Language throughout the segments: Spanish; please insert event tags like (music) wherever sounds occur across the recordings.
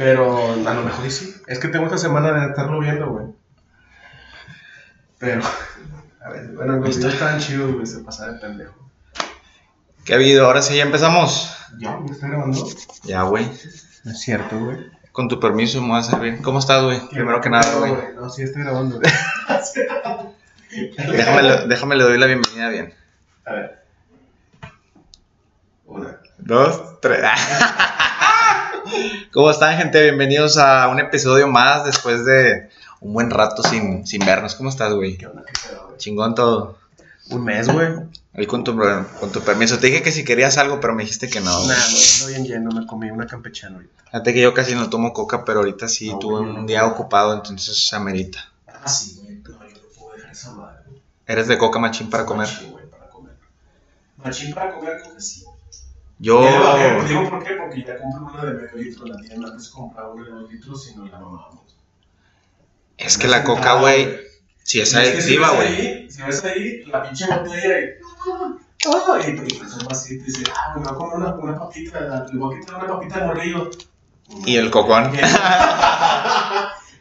Pero a lo mejor y sí. Es que tengo esta semana de estarlo viendo, güey. Pero, a ver, bueno, los videos estaban chidos, güey, se pasaba de pendejo. ¿Qué ha habido? Ahora sí, ya empezamos. ¿Ya? ¿Ya está grabando? Ya, güey. Es cierto, güey. Con tu permiso, me voy a servir. ¿Cómo estás, güey? Primero que nada, güey. No, sí estoy grabando, güey. Déjame, le- déjame le doy la bienvenida bien. A ver. Una. Dos, tres. (laughs) ¿Cómo están, gente? Bienvenidos a un episodio más después de un buen rato sin, sin vernos. ¿Cómo estás, güey? ¿Qué onda? ¿Qué pedo, güey? Chingón todo. Un mes, güey. Ahí con tu, con tu permiso. Te dije que si querías algo, pero me dijiste que no. Nah, güey. ando bien lleno, me comí una campechana ahorita. Fíjate que yo casi no tomo coca, pero ahorita sí No, tuve güey, un no. día ocupado, entonces se amerita. Ah, sí, güey. No, yo no puedo dejar esa madre. ¿Eres de coca machín para comer? Machín, güey, para comer. Machín para comer, creo que sí. Yo. Le bajé, Digo por qué, porque ya compré una de medio litro la tienda. Antes compraba una de dos litros y no la mamábamos. Es que la coca, güey, sí es Y adictiva, si güey. Si ves ahí, la pinche botella y. Ah, y y pues es así, te dice, ah, me voy a comer una, una papita, le voy a quitar una papita al morrillo. Y el cocón. (laughs)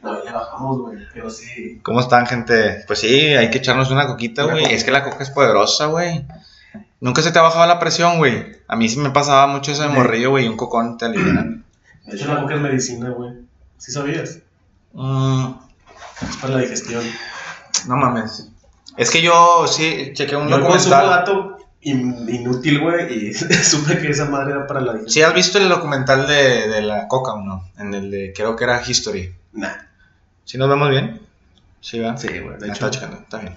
No, ya bajamos, güey, pero sí. ¿Cómo están, gente? Pues sí, hay que echarnos una coquita, güey. Es que la coca es poderosa, güey. Nunca se te ha bajado la presión, güey. A mí sí me pasaba mucho eso de morrillo, güey, y un cocón te alivia. De hecho, la coca es medicina, güey. ¿Sí sabías? Mm, Es para la digestión. no mames. Es que yo sí chequé un Yo documental. dato in- inútil, güey, y (laughs) supe que esa madre era para la digestión. ¿Sí has visto el documental de, de la coca o no? En el de, creo que era History. Nah. ¿Sí nos vemos bien? Sí, va. Sí, güey, de Ah, hecho. Está checando, está bien.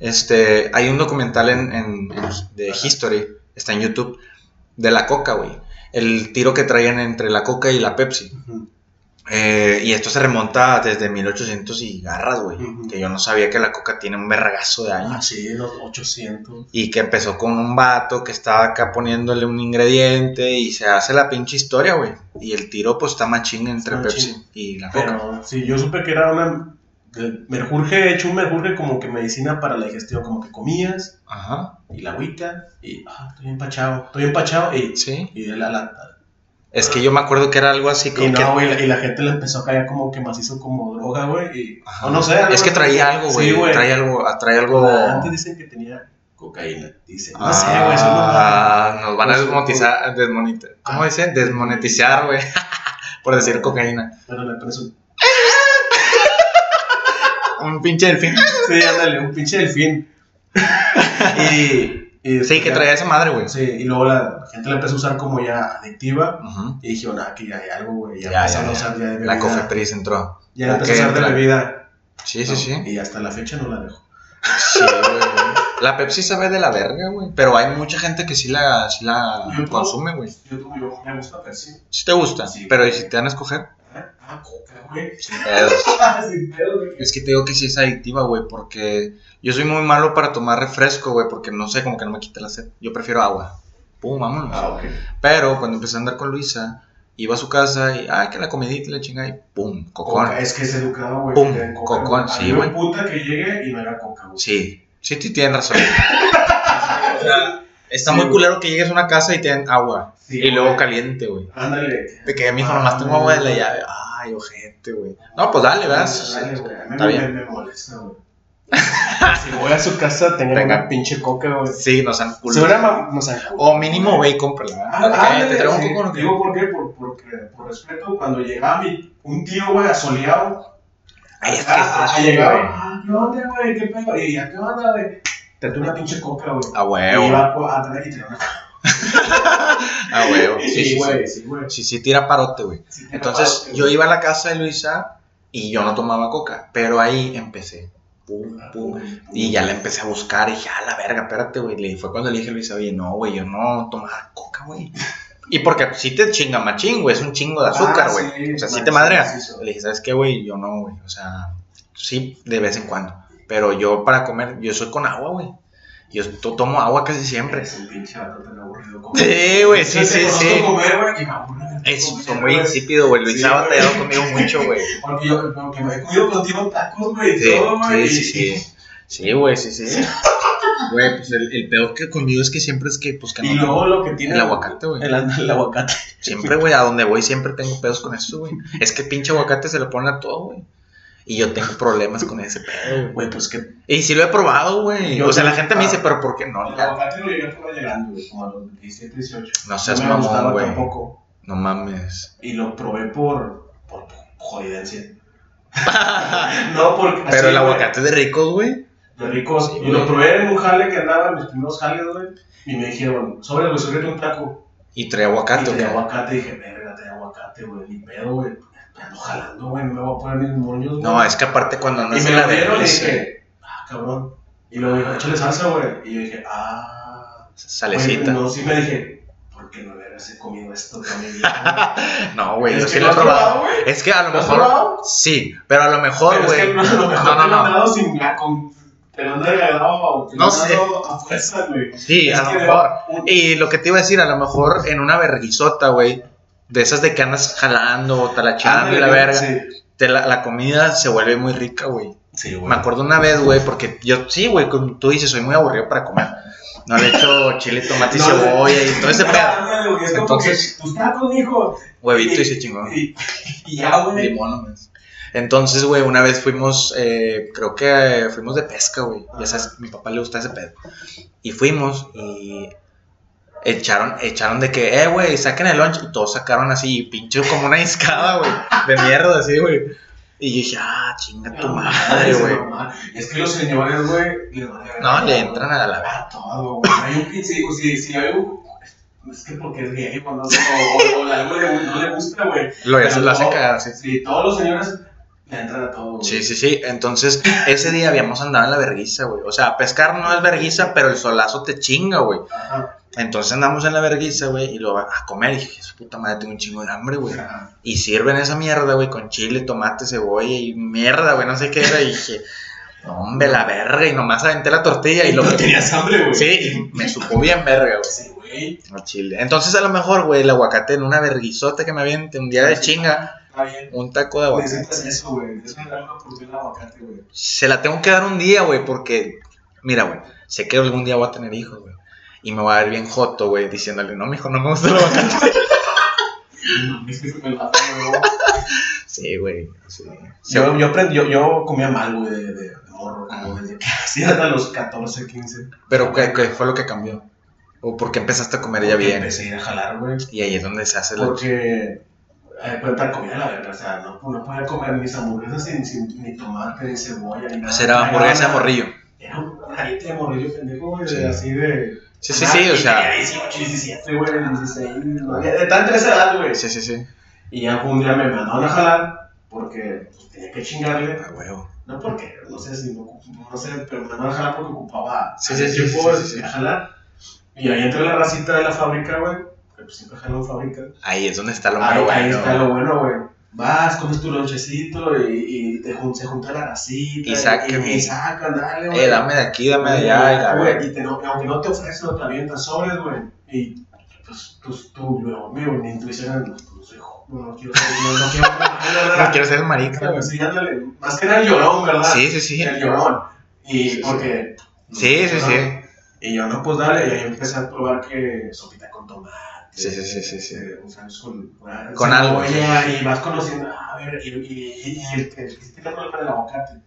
Este, hay un documental en, en- en- de History, está en YouTube, de la coca, güey. El tiro que traían entre la coca y la Pepsi. Eh, y esto se remonta desde 1800 y garras, güey. Que yo no sabía que la coca tiene un vergazo de Ah, años. sí, los 800. Y que empezó con un vato que estaba acá poniéndole un ingrediente y se hace la pinche historia, güey. Y el tiro pues está machín entre Está Pepsi machín. y la coca. Pero sí, yo supe que era una. Merjurje, hecho un merjurje como que medicina para la digestión, como que comías Ajá, y la agüita y. Ah, estoy empachado, estoy empachado y. sí. Y de la lata. Es que yo me acuerdo que era algo así como Y que... no, güey, y la gente le empezó a caer como que macizo como droga, güey. Y. O no sé. Es que traía algo, güey. Sí, güey. traía algo, trae algo. Antes dicen que tenía cocaína. Dicen. No Ah, sé, güey. Eso no nos van a desmonetizar, desmonetizar. ¿Cómo Ah. dicen? Desmonetizar, güey. (laughs) Por decir cocaína. Pero le pones un. Pinche delfín. (laughs) Sí, ándale, un pinche delfín. (laughs) y. y Sí, que ya- traía esa madre, güey. Sí, y luego la gente la empezó a usar como ya adictiva. Y dijeron, ah, que ya hay algo, güey. Ya, Ya, ya, a usar ya de La bebida. Cofepris entró. Ya la empezó a usar de bebida. Sí, sí, ¿no? sí. Y hasta la fecha no la dejo. Sí, güey. La Pepsi sabe de la verga, güey. Pero hay mucha gente que sí la, sí la Yo consume, güey. Yo, yo me gusta Pepsi. Sí te gusta. Sí, pero ¿y si te van a escoger? Ah, coca, güey. Sin pedos. Sin pedo, güey. Es que te digo que sí es adictiva, güey, porque yo soy muy malo para tomar refresco, güey, porque no sé, como que no me quita la sed. Yo prefiero agua. Pum, vámonos. Ah, ok. Pero cuando empecé a andar con Luisa, iba a su casa y, ay, que la comidita y la chingada y pum, cocón. Coca, es que es educado, güey. Pum, que coca, cocón, güey. Sí, me güey. puta que llegue y no haga coca, güey. Sí, sí, sí, tienes razón. (laughs) O sea, está muy culero que llegues a una casa y te den agua. Sí, y luego güey. caliente, güey. Ándale. De que mi hijo nomás tengo agua de la llave. Ay, ojete, güey. No, pues dale, ¿verdad? Dale, güey. A mí Está me, bien. me molesta, güey. (laughs) si voy a su casa, tenga Venga. una pinche coca, güey. Sí, nos han. O mínimo ve y cómprala. Ah, te traigo un coco, ¿no? Digo por qué, por, porque, por respeto, cuando llegaba mi, un tío, güey, asoleado, Ay, es que ah, ah, llegaba, güey. ah, ¿qué onda, güey? ¿Qué pedo? Y ya, ¿qué onda, güey? Te una pinche coca, güey. A Y iba y una A (laughs) huevo. Sí, sí, sí. güey, sí, güey. Sí, sí, tira parote, güey. Sí, Entonces, yo iba a la casa de Luisa y yo no tomaba coca. Pero ahí empecé. Pum, pum. Y ya la empecé a buscar y dije, ah, la verga, espérate, güey. Le- Fue cuando le dije a Luisa, oye, no, güey, yo no tomaba coca, güey. Y porque sí te chinga machín, güey, es un chingo de azúcar, Ah, güey. sí, o sea, sí te madrea. sí. Le dije, ¿sabes qué, güey? Yo no, güey. O sea, sí, de vez en cuando. Pero yo para comer, yo soy con agua, güey. Yo to- tomo agua casi siempre. Es un pinche vato tan aburrido. Sí, güey, sí, sí, sí. comer, güey, y me aburre. Es muy insípido, güey. Luis ha batallado conmigo mucho, güey. (laughs) Porque yo porque me he comido contigo tacos, güey, y Sí, todo, güey. sí, y- sí, sí. Sí, güey, sí, sí. (laughs) Güey, pues el, el peor que conmigo es que siempre es que, pues que Y no. luego lo que tiene. El aguacate, güey. El, el aguacate. Siempre, güey, a donde voy siempre tengo pedos con eso, güey. Es que pinche aguacate se le pone a todo, güey. Y yo tengo problemas con ese pedo, güey. Pues que. Y sí lo he probado, güey. O sea, la gente me dice, Ah. pero ¿por qué no? El aguacate lo llegué a llegando, güey, como a los 17, 18. No seas me mamón, güey. tampoco. No mames. Y lo probé por. por jodidencia. (laughs) no, porque. Pero así, el aguacate de ricos, güey. De ricos. Sí, y lo probé en un jale que andaba en mis primeros jales, güey. Y me dijeron, sobre, güey, sobre un taco. Y trae aguacate, y ¿o traía qué? aguacate. Y dije, verga, trae aguacate, güey. Ni pedo, güey. Me ando jalando, güey. No me voy a poner mis moños, güey. No, es que aparte cuando Y andas en lo la y delicia, dije, ah, cabrón. Y luego dijo, échale salsa, güey. Y yo dije, ah. salecita. Güey, no, sí me dije, ¿por qué no hubiera comido esto vida? (laughs) No, güey, yo Es sí que lo he probado. Es que a lo ¿Lo has mejor. probado? Sí, pero a lo mejor, es güey. que no, a lo mejor No, no, no. sin la con. Te lo han regalado, te No sé. a fuerza, güey. Sí, Es a lo mejor. Y lo que te iba a decir, a lo mejor en una verguizota, güey. De esas de que andas jalando, talachando y la verga. Sí, te la, la comida se vuelve muy rica, güey. sí, güey. Me acuerdo una vez, güey, porque yo, sí, güey, como tú dices, soy muy aburrido para comer. No le echo (laughs) chile, tomate y No, cebolla y todo ese pedo. Güey, Es Entonces- tus tacos, mijo. Huevito y se chingó. Y, y ya, güey. Limón nomás. Entonces, güey, una vez fuimos, eh, creo que fuimos de pesca, güey. Ya sabes, a mi papá le gusta ese pedo. Y fuimos y echaron, echaron de que, eh, güey, saquen el lunch. Y todos sacaron así, pinche como una discada, güey. De mierda, así, güey. Y yo dije, ah, chinga tu madre, güey. Es que los señores, güey, les No, le entran a la verga. todo, güey. Hay un si, si, si hay un. Es que porque es gay, o no sé, o, algo le, no le gusta, güey. Lo, todo- cagar, sí. Sí, todos los señores todo, güey. Sí, sí, sí. Entonces, ese día habíamos andado en la verguiza, güey. O sea, pescar no es verguiza, pero el solazo te chinga, güey. Ajá. Entonces andamos en la verguiza, güey, y lo a comer. Y dije, su puta madre, tengo un chingo de hambre, güey. Ajá. Y sirven esa mierda, güey, con chile, tomate, cebolla y mierda, güey, no sé qué era. Y dije, hombre, la verga. Y nomás aventé la tortilla y lo No tenías hambre, güey. Sí, y me supo bien verga, güey. Sí, güey. No chile. Entonces, a lo mejor, güey, el aguacate en una verguizota que me aviente un día de chinga, Está bien. un taco de aguacate. Necesitas eso, güey. Es una gran oportunidad de aguacate, güey. Se la tengo que dar un día, güey, porque, mira, güey, sé que algún día voy a tener hijos, güey. Y me voy a ver bien joto, güey, diciéndole, no, mijo, no me gusta el aguacate. (laughs) Es que se me la. Sí, güey. Sí. Yo, yo, yo, yo comía mal, güey, de, de, morro, como desde que (laughs) hacía hasta los 14, 15. Pero, ¿qué, qué fue lo que cambió? ¿O por qué empezaste a comer ya Porque bien? Empecé a ir a jalar, güey. Y ahí es donde se hace la... Porque, eh, cuenta comida la verga, o sea, no, no podía comer mis hamburguesas sin, sin ni tomate, ni cebolla, ni nada. Esa era hamburguesa de morrillo. Era un jarite de morrillo pendejo, güey, Sí. de así de... Sí, sí, sí, o sea... tenía 18, 17, güey, 16, no, de de tanta esa edad, güey. Sí, sí, sí. Y ya un día me mandaron a jalar porque pues, tenía que chingarle. A huevo. No porque, no sé si no, no sé, pero me mandaron a jalar porque ocupaba Sí, sí, sí, tiempo sí, sí, sí. a jalar. Y ahí entré la racita de la fábrica, güey. Que pues siempre jalo en fábrica. Ahí es donde está lo Ahí, malo, ahí bueno. está lo bueno, güey. Vas, comes tu lonchecito y, y te jun- se junta la racita. Y sacan, y, y- sacan, dale, güey. Eh, dame de aquí, dame de allá. Y Güey, te no, aunque no te ofrecen, no te avientan sobres, güey. Y pues tú, tú, luego, mi intuición era, pues no joven, no quiero ser, no, no quiero No quiero ser marica, güey. Sí, ándale. Más que nada el llorón, ¿verdad? Sí, sí, sí. El llorón. Y porque. Sí, sí, ¿no? sí. Y yo, no, pues dale. Y ahí empecé a probar que sopita con tomate. Sí, sí, sí, sí, sí. eh, con, con, algo, Y vas conociendo, a ver, y, y, el que el problema del aguacate.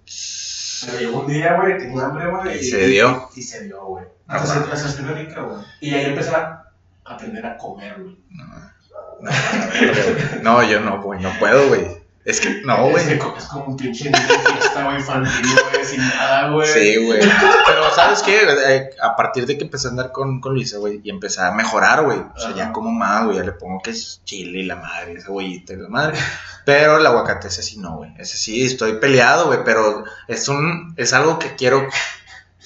Pero llegó un día, güey, tenía hambre, güey. Y se dio. Y, se dio, güey. Ah, Hasta se- rica, güey. Y ahí empecé a aprender a comer, güey. No, yo no, güey, no puedo, güey. Es que, no, Es que güey. comes como un pinche fiesta, güey, infantil, güey, sin nada, güey. Sí, güey. Pero, ¿sabes qué? Eh, a partir de que empecé a andar con, con Luisa, güey, y empecé a mejorar, güey. O sea, ya como más, güey, ya le pongo que es chile y la madre, cebollita y la madre. Pero el aguacate, ese sí no, güey. Ese sí, estoy peleado, güey, pero es un, es algo que quiero,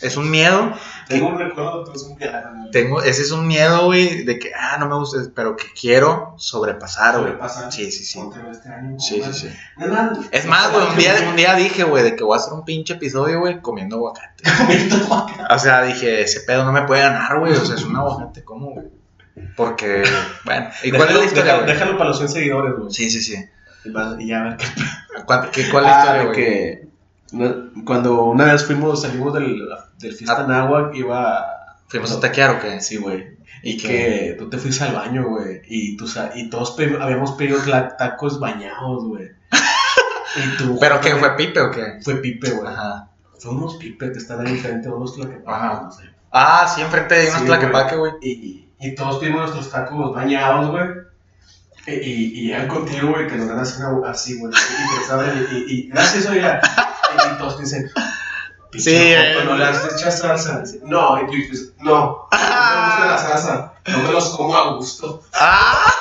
es un miedo. Tengo un recuerdo de un viaje, güey. Tengo, ese es un miedo, güey, de que, ah, no me gusta, pero que quiero sobrepasar, güey. Sobrepasar. Sí, sí, sí. Este año, Sí, sí, sí. No, no, Es más, güey, un día, un día dije, güey, de que voy a hacer un pinche episodio, güey, (laughs) comiendo aguacate. O sea, dije, ese pedo no me puede ganar, güey. O sea, es un aguacate, ¿cómo, güey? Porque, bueno, ¿y cuál es la historia, Déjalo, déjalo para los 100 seguidores, güey. Sí, sí, sí. Y, ya a ver qué. (laughs) ¿Cuál, qué, cuál es la Ah, historia, de güey? Cuando una vez fuimos, salimos del, del fiesta en agua, iba. ¿Fuimos a taquear o qué? Sí, güey. Y ¿Qué? que tú te fuiste al baño, güey. Y, tú, y todos habíamos pedido tacos bañados, güey. (laughs) ¿Pero qué? ¿Fue Pipe o qué? Fue pipe, güey. Ajá. Fue unos pipe que están ahí enfrente, unos Ajá. tlaquepaques, no sé. Ah, sí, enfrente hay unos Sí, güey. Y, y todos pedimos nuestros tacos bañados, güey. Y, y, y llegan contigo, güey, que nos dan así, güey. Y, y, y, y gracias, oiga. Y, todos dicen, Sí, eh. no le has echado salsa. No, y tú dices, no, no me gusta la salsa, no me los como a gusto. ¡Ah!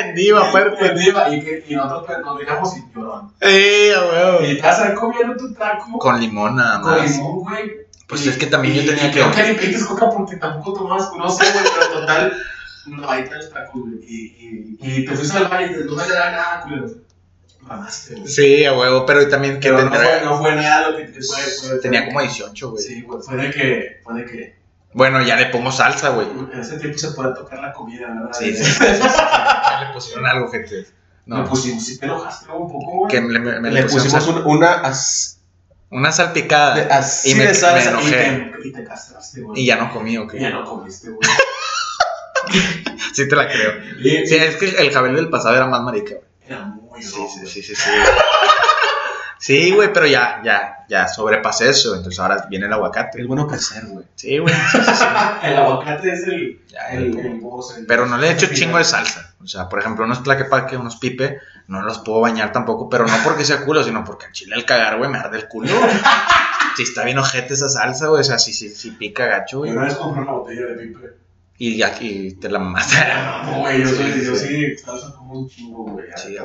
En diva, fuerte. Y, y, que- y nosotros pues, nos miramos y lloramos. ¡Eh, huevo! Y te vas a comiendo tu taco Con limón nada con más. limón, güey. Pues Y- es que también yo y- tenía y que- Creo que ni piques coca porque tampoco tomabas, no sé, güey, pero total. No, ahí traes tacos, güey. Y, y, y te fuiste al baño y te no me da nada, culero. Mamaste, güey. Sí, a huevo, pero también que Pero no fue, no fue nada lo que te fue. fue tenía como 18, güey. Sí, güey. Fue de que. Fue de que. Bueno, ya le pongo salsa, güey. En ese tiempo se puede tocar la comida, ¿verdad? Sí, sí, sí, sí, sí. Ya le pusieron algo, gente. Le No, pusimos, si te enojaste un poco, güey. que me, me- me le pusieron pusimos un- una as- una salpicada. de, así y me, de me salsa y enojé. te, y te castraste, güey. Y ya no comí, ok. Y ya no comiste, güey. (laughs) Sí te la creo. Y- Sí, es que el Javier del pasado era más marica, güey. Era muy Sí, rojo, sí, güey. sí, sí, sí. Sí, güey, pero ya, ya, ya sobrepasé eso. Entonces ahora viene el aguacate. Es bueno crecer, güey. Sí, güey. sí, sí, sí. (laughs) El aguacate es el. Ya, el, el- el boss, el- Pero no le he hecho chingo de salsa. O sea, por ejemplo, unos tlaquepaque, unos pipe, no los puedo bañar tampoco, pero no porque sea culo, sino porque al chile al cagar, güey, me arde el culo. (laughs) Si está bien ojete esa salsa, güey, o sea, si, si, si pica gacho, güey. Una vez compré una botella de pipe. Y ya y te la mamaste. (laughs) No, güey, yo, soy, Sí, yo sí. sí, como un chingo, güey. Sí.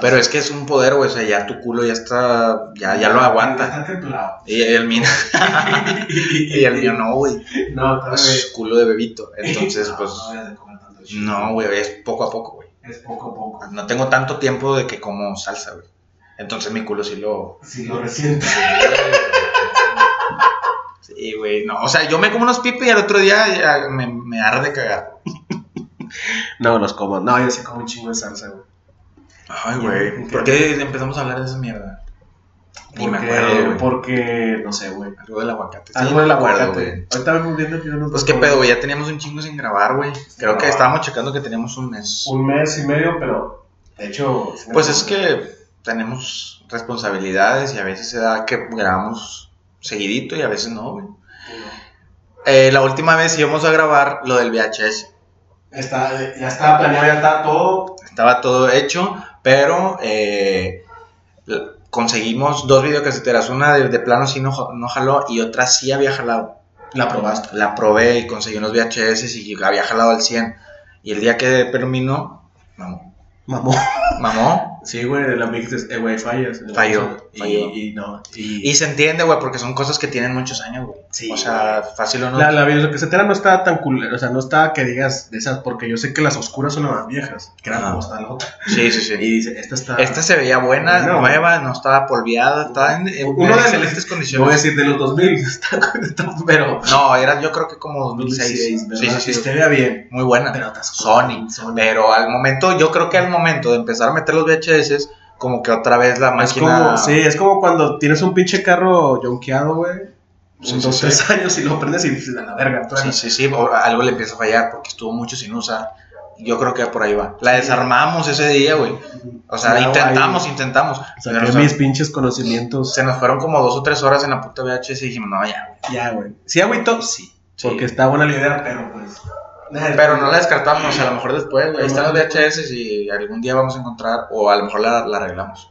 Pero es que es un poder, güey, o sea, ya tu culo ya está, ya, ya lo aguanta. Está templado. Y el mío, (laughs) y el mío no, güey. No, tal Es vez. culo de bebito. (laughs) Entonces, No, pues, No, güey, es poco a poco, güey. Es poco a poco. No tengo tanto tiempo de que como salsa, güey. Entonces mi culo sí lo... Si lo resientes. Sí, güey, no. O sea, yo me como unos pipes y al otro día me, me arde cagar. No, los como. No, yo sí como un chingo de salsa, güey. Ay, güey. ¿Por qué empezamos a hablar de esa mierda? Ni me Porque- acuerdo, güey. Porque, no sé, güey. Algo del aguacate. Algo no del aguacate. Ahorita vamos viendo que unos Pues qué pedo, güey. Ya teníamos un chingo sin grabar, güey. Creo que No. estábamos checando que teníamos un mes. Un mes y medio, pero. De hecho. Pues es que tenemos responsabilidades y a veces se da que grabamos seguidito y a veces no, güey. Eh, la última vez íbamos a grabar lo del VHS. Está, ya está planeado, ya está todo. Estaba todo hecho, pero eh, conseguimos dos videocaseteras. Una de, de plano sí no, no jaló y otra sí había jalado. La probaste. La probé y conseguí unos VHS y había jalado al 100. Y el día que terminó, mamó. Mamó. Mamó. Sí, güey, la Mix, eh, güey, fallas. Falló, Y, falló. y no. Y, Y se entiende, güey, porque son cosas que tienen muchos años, güey. Sí, O sea, fácil o no. la, la videocasetera no está tan cool, o sea, no está que digas de esas, porque yo sé que las oscuras son las más viejas, que eran como está la otra. Sí, sí, sí. Y dice, esta está. Esta se veía buena, nueva, no estaba polviada, estaba en, en Uno de- excelentes Yo voy a condiciones. decir de los 2000, (laughs) está, pero. No, era yo creo que como 2006. ¿verdad? Sí, sí, sí. Se veía bien. Muy buena. Pero Sony. Sony. Pero al momento, yo creo que al momento de empezar a meter los VHS, como que otra vez la Es máquina. como, sí, es como cuando tienes un pinche carro jonqueado, güey. Sí, dos, sí. tres (laughs) años y lo prendes y dices, a la verga. truena". Sí, sí, sí, o algo le empieza a fallar porque estuvo mucho sin usar. Yo creo que por ahí va. La desarmamos ese día, güey. O sea, Claro, intentamos, ahí intentamos. Saqué Pero, o sea, mis pinches conocimientos. se nos fueron como dos o tres horas en la puta VHS y dijimos, no, ya, güey. Ya, güey. Sí, agüito, sí. Sí. Porque está buena la idea, pero pues. Pero no la descartamos, a lo mejor después, güey. Ahí están los VHS y algún día vamos a encontrar, o a lo mejor la, la arreglamos.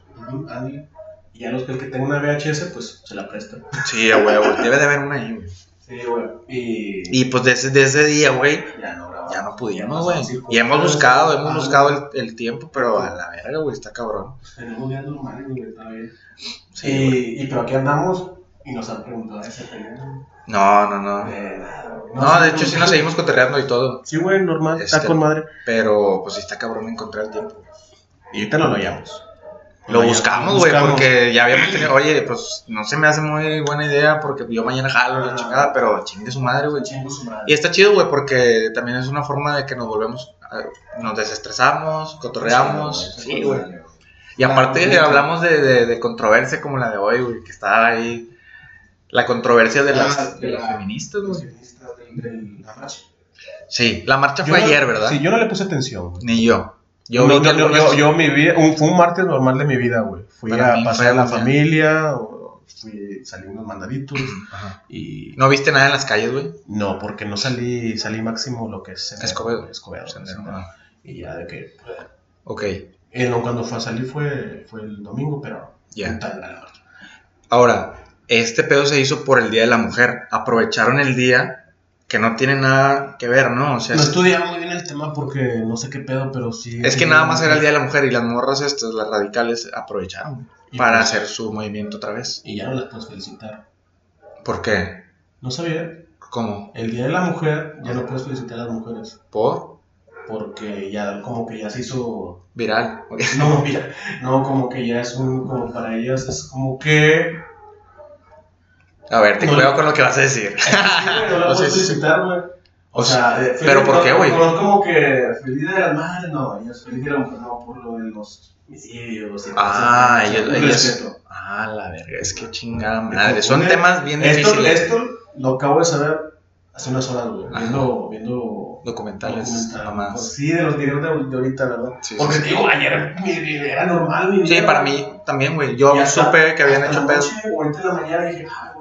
Y ya los que, el que tenga una VHS, pues se la presta. Sí, huevo. Debe de haber una ahí, güey. Sí, güey. Y. Y pues desde, desde ese día, güey, ya no ya no pudimos, güey. sí, Y hemos pues, buscado, ah, hemos buscado el, el tiempo, pero a la verga, güey, está cabrón. Tenemos días normales, güey, está bien. Sí, güey. y, y pero aquí andamos y nos han preguntado ese tema. No, no, no. De nada, güey. No, de hecho sí nos seguimos cotorreando y todo. Sí, güey, normal, está Este- con madre. Pero pues sí está cabrón encontrar el tiempo. Y ahorita no lo hallamos. Lo buscamos, güey, porque ya habíamos tenido, oye, pues no se me hace muy buena idea porque yo mañana jalo la Ah. chingada, pero chingue su madre, güey. Chingo su madre. Y está chido, güey, porque también es una forma de que nos volvemos, a- nos desestresamos, cotorreamos. Sí, güey. Y aparte hablamos de, de, de controversia como la de hoy, güey, que está ahí. La controversia de las, Ah, de las la- feministas, güey. feministas del- la marcha. Sí, la marcha Yo fue no- ayer, ¿verdad? Sí, yo no le puse atención, güey. Ni yo. Yo que yo, yo, algunos- yo, yo mi vida, un, fue un martes normal de mi vida, güey. Fui Para a pasar a la familia, o fui, salí unos mandaditos (clears throat) Ajá. y ¿No viste nada en las calles, güey? no, porque no salí, salí máximo lo que es Escobedo. Escobedo, ah. Y ya de que, Ok, eh, no, cuando fue a salir fue, fue el domingo, pero ya. Ahora, este pedo se hizo por el Día de la Mujer. Aprovecharon el día que no tiene nada que ver, ¿no? O sea, No es, estudiaba muy bien el tema porque no sé qué pedo, pero sí. es que nada más era el Día de la Mujer y las morras estas, las radicales, aprovecharon para pues- hacer su movimiento otra vez. Y ya no las puedes felicitar. ¿Por qué? No sabía. ¿Cómo? El día de la mujer ya no puedes felicitar a las mujeres. ¿Por? Porque ya, como que ya se hizo. Viral. No, mira, no, como que ya es un. Como para ellas es como que. A ver, ten No, cuidado no. con lo que vas a decir. Sí, güey, no la (laughs) felicitar, güey. O O sea, eh, ¿pero por no, qué, güey? No es como que feliz de la madre, no, ellos feliz de la mujer, no, por lo de los homicidios y Ah, ellos, ellos-. Ah, la verga, es que chingada madre. Son temas bien Esto, difíciles. esto lo acabo de saber hace unas horas, güey, viendo, viendo Documentales, documental. mamás. Pues sí, de los videos de, de ahorita, ¿verdad? Sí, Porque sí, te digo, ayer mi vida era normal, mi Sí, para güey. mí también, güey. Yo supe que habían hecho la pedo. noche, o en la mañana dije, ay, huevón,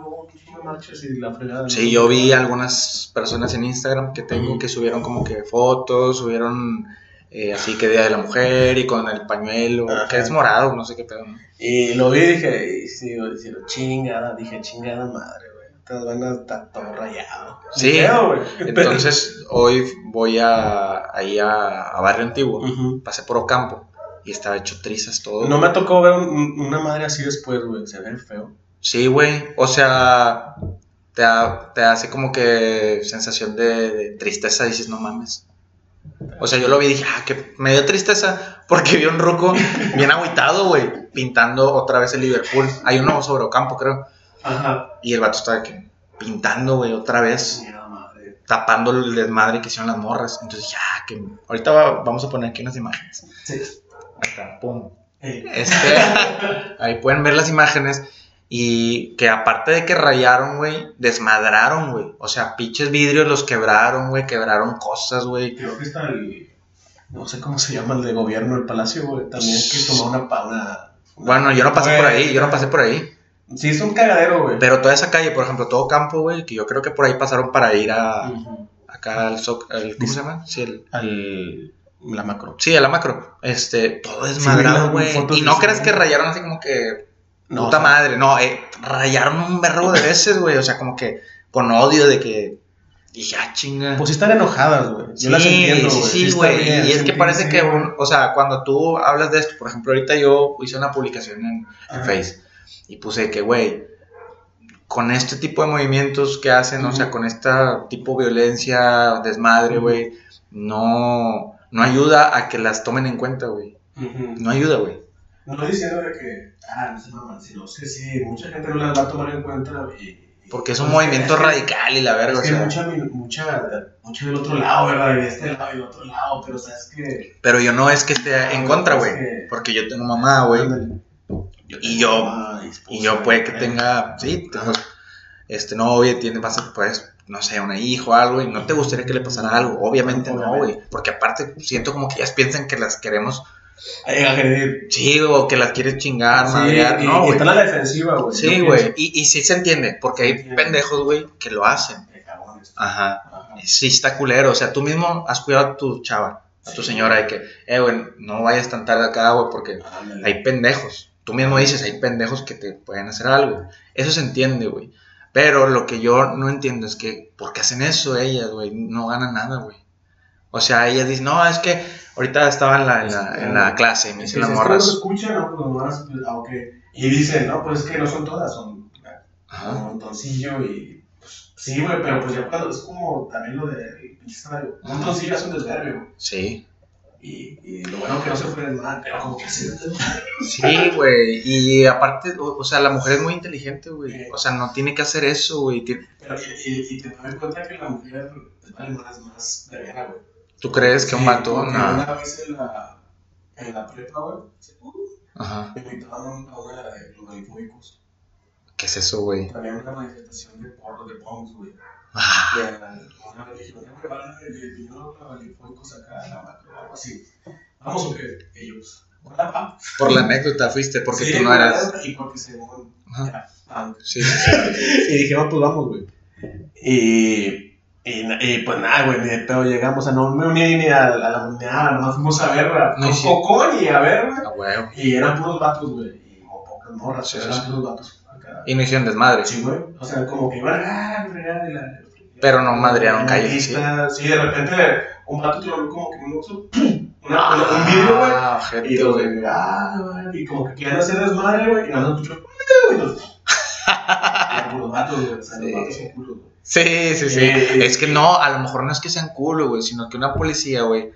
y la fregada. Sí, yo vi algunas personas en Instagram que tengo que subieron como que fotos, subieron eh, así que Día de la Mujer y con el pañuelo, Ajá. que es morado, no sé qué pedo. ¿no? Y lo vi y dije, y sí, sí, chingada, dije, chingada madre, güey. Estas van a estar todo rayado. Sí, pedo. Entonces hoy voy a, ahí a, a Barrio Antiguo, pasé por Ocampo y estaba hecho trizas todo. No me tocó ver un- una madre así después, güey. Se ve feo. Sí, güey, o sea, te, hace como que sensación de, de tristeza, dices, no mames. O sea, yo lo vi y dije, ah, que me dio tristeza porque vi un ruco (laughs) bien agüitado, güey, pintando otra vez el Liverpool. Hay uno sobre Ocampo, creo. Ajá. Y el vato estaba que pintando, güey, otra vez, Mira, madre. tapando el desmadre que hicieron las morras. Entonces, ya, que ahorita va- vamos a poner aquí unas imágenes. Sí. Ahí está, pum. Este, (laughs) ahí pueden ver las imágenes. Y que aparte de que rayaron, güey, desmadraron, güey. O sea, pinches vidrios los quebraron, güey, quebraron cosas, güey. creo que está el. No sé cómo se llama el de gobierno, el palacio, güey. También que tomó una. una, Bueno, yo no pasé por ahí, yo no pasé por ahí. Sí, es un cagadero, güey. Pero toda esa calle, por ejemplo, todo campo, güey, que yo creo que por ahí pasaron para ir a acá al soc, al- ¿cómo se llama? Sí, el, Al. La macro. sí, a la macro. Este, todo desmadrado, güey. y no sí. creas que rayaron así como que No, Puta o sea, madre, no, eh, rayaron un verbo de veces, güey. O sea, como que con odio de que. Dije, ah, chinga. Pues sí están enojadas, güey. Yo sí, las entiendo, sí, sí, güey. y es que parece que, un- o sea, cuando tú hablas de esto, por ejemplo, ahorita yo hice una publicación en, en. Face y puse que, güey, con este tipo de movimientos que hacen, o sea, con esta tipo de violencia, desmadre, güey, no, no ayuda a que las tomen en cuenta, güey. No ayuda, güey. No estoy diciendo de que, ah, no se maman, sino es que sí, mucha gente no las va a tomar en cuenta y... y- Porque es un pues, movimiento es que- radical y la verga, Es o sea. mucha, mucha, mucha del otro lado, ¿verdad? Y de este lado y del otro lado, pero sabes que... Pero yo no es que esté en Ah, contra, es güey. que- Porque yo tengo mamá, güey. Y yo- esposa, Y yo puede que tenga, sí, tengo, este novia, tiene, vas a, pues, no sé, una hijo o algo, y no te gustaría que le pasara algo. Obviamente no, güey. Porque aparte siento como que ellas piensan que las queremos, agredir. sí, o que las quieres chingar, Sí, madrear. y, no, güey. está en la defensiva, güey. Sí, güey. Y, y sí se entiende, porque hay pendejos, güey, que lo hacen. Ajá. Ajá. Sí está culero. O sea, tú mismo has cuidado a tu chava, a tu Sí. señora, de que, eh, güey, no vayas tan tarde acá, güey, porque Ándale. hay pendejos. Tú mismo dices, hay pendejos que te pueden hacer algo. Eso se entiende, güey. Pero lo que yo no entiendo es que, ¿por qué hacen eso ellas, güey? No ganan nada, güey. O sea, ellas dicen, no, es que ahorita estaba en la, en la, en la clase y me Es dicen las si es no morras. escucha, ¿no? Pues van a- ah, ok. Y dicen, no, pues es que no son todas, son Ajá. un montoncillo y. Pues, sí, güey, pero pues ya cuando es como también lo de pinche salario. Un montoncillo es un güey. Sí. Y, y lo bueno que no se ofenden mal, pero como que se. Sí, güey. Y aparte, o, o sea, la mujer es muy inteligente, güey. O sea, no tiene que hacer eso, güey. Pero y, y, y te das cuenta que la mujer vale más, más verga, güey. ¿Tú crees que un Sí, vato? porque No. Una vez en la, en la prepa, güey, Ajá. Me invitaron a una de los alcohólicos. ¿Qué es eso, güey? Había una manifestación de porro de punks, güey. Ah, De una religión alcohólicos acá la macro algo así. Vamos o qué? Ellos. Por la anécdota fuiste, porque Sí, tú no eras. Y porque se Ajá. punk. Sí, sí, sí. (laughs) Y dijimos, pues vamos, güey. Y, y, y, pues nada, güey, ni de pedo llegamos. O sea, no me uní ni a, a la nada, nomás fuimos a ver, a No, sí. Cocón y a ver, güey. A. Y eran puros vatos, güey. Y mo- pocas morras, Sí, eran sí. puros vatos. acá. Y no hicieron desmadre. Sí, güey. O sea, como que iban a fregar de la. Pero no madrearon calles, sí. Sí, de repente un vato tiró como que un oxo. Una, una- un vidrio, güey. Ah, Y los de, ah, güey, y como que querían hacer desmadre, güey, y nada más escuchó, y los, eran puros vatos, güey, o sea, Sí. los vatos son culos, güey. Sí, sí, sí. Eh, Es que no, a lo mejor no es que sean culo, güey, sino que una policía, güey,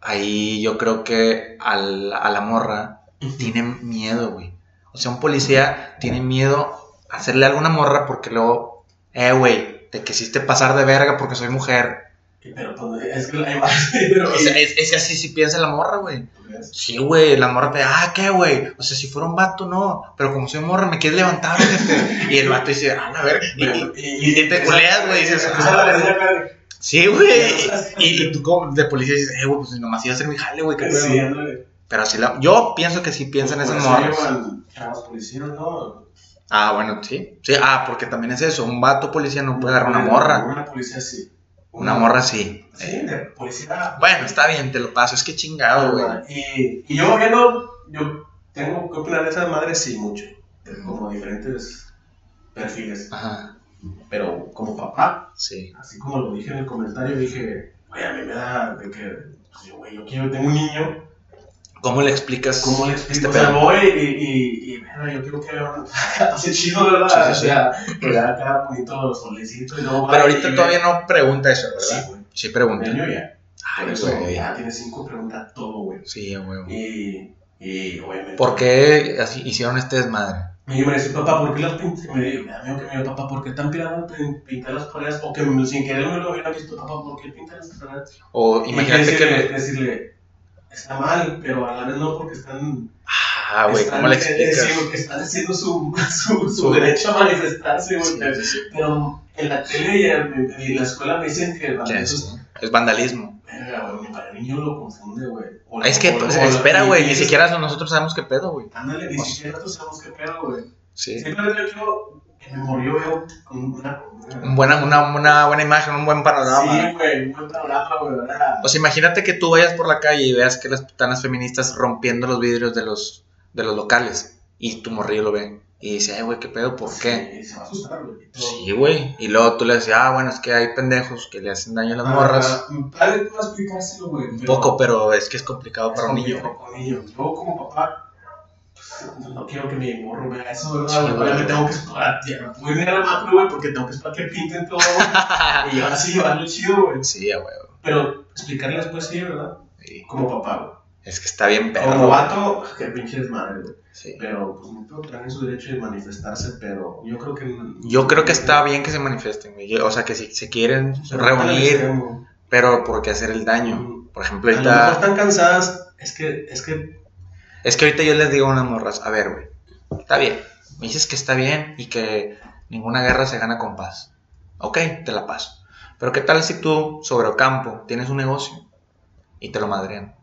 ahí yo creo que al- a la morra tiene miedo, güey. O sea, un policía tiene miedo a hacerle algo a una morra porque luego, eh, güey, te quisiste pasar de verga porque soy mujer. Pero pues, es que ahí va, pero, O sea, es, es así si piensa la morra, güey. Sí, güey, la morra te, ah, ¿qué, güey? O sea, si fuera un vato, no. Pero como soy morra, me quieres levantar. Y el vato dice, ah, a ver. Y, y- y te culeas, güey, dices, claro. sí, güey. Y, y tú como de policía dices, eh, güey, pues nomás iba a hacer mi jale, güey, pedo. Sí, ándale. Pero así la, yo pienso que sí piensan Por esas eso morras. policías, ¿no? Ah, bueno, sí. Sí, ah, porque también es eso. Un vato policía no puede agarrar una morra. Una policía sí. Una morra sí. Sí, de policía. Bueno, está bien, te lo paso. Es que chingado, güey. Y, y yo viendo, yo tengo que opinar de esas madres, sí, mucho. De como diferentes perfiles. Ajá, Pero como papá, sí. así como lo dije en el comentario, dije, güey, a mí me da de que, pues, yo, güey, yo quiero, tengo un niño, ¿Cómo le explicas ¿cómo le este explico? o sea, pedo? voy y, y, y, mira, yo quiero que hace (laughs) chido, ¿verdad? Sí, sí, sí. O sea, que vea acá bonito solecito y luego Pero y- ahorita y todavía no pregunta eso, Sí, ¿verdad? güey. Sí, El pregunta. niño ya. Por Ay, eso güey. ya tiene cinco preguntas todo, güey. Sí, huevo. Y, y obviamente. ¿Por qué así hicieron este desmadre? Y me dice, papá, ¿por qué las pintas? Me dijo, me da miedo que me diga, papá, ¿por qué están pintando pin- pintar las paredes? O que me- sin querer me lo hubiera visto, papá, ¿por qué pintan las paredes? O imagínate y decirle, que. decirle, está mal, pero a la vez no, porque están. Ah, güey, ¿cómo le eh, explicas? diciendo que están haciendo (laughs) su, su, su derecho a manifestarse, güey. Sí, sí, sí. Pero en la tele y en, en la escuela me dicen que el ¿Qué eso es? Es vandalismo. Verga, güey, para el niño lo confunde, güey. O- Es que, o- pues, o- espera, y- güey, ni siquiera nosotros sabemos qué pedo, güey. Ándale, ni siquiera nosotros sabemos qué pedo, güey. Sí. Simplemente yo quiero murió, veo con una. Un buena, una, una buena imagen, un buen panorama. Sí, güey, un buen panorama, güey. O sea, imagínate que tú vayas por la calle y veas que las putanas feministas rompiendo los vidrios de los, de los locales y tu morrillo lo ve y dice, ay, güey, ¿qué pedo? ¿Por qué? Sí, se va a asustar, güey. Sí, güey. Y luego tú le dices, ah, bueno, es que hay pendejos que le hacen daño a las morras. Ah, Padre, tú vas a explicárselo, güey. Un poco, pero es que es complicado para un niño. Con niño. Yo, como papá, no quiero que mi morro vea eso, ¿verdad? Sí, güey. Obviamente tengo que esperar. Ya no puedo ir a la macro, güey, porque tengo que esperar que pinten todo. (laughs) y ahora sí llevarlo chido, güey. Sí, a huevo. Pero explicarle después sí, ¿verdad? Sí. Como papá, güey. Es que está bien Como perro. vato, que pinche desmadre, güey. Sí. Pero, pues, no puedo traer su derecho de manifestarse, pero yo creo que. Yo creo que está bien que se manifiesten, güey. O sea, que si se quieren reunir, pero ¿por qué hacer el daño? Por ejemplo, A lo mejor ahorita... están cansadas. Es que, es que. Es que ahorita yo les digo a unas morras, a ver, güey, está bien. Me dices que está bien y que ninguna guerra se gana con paz. Ok, te la paso. Pero ¿qué tal si tú, sobre el campo, tienes un negocio y te lo madrean?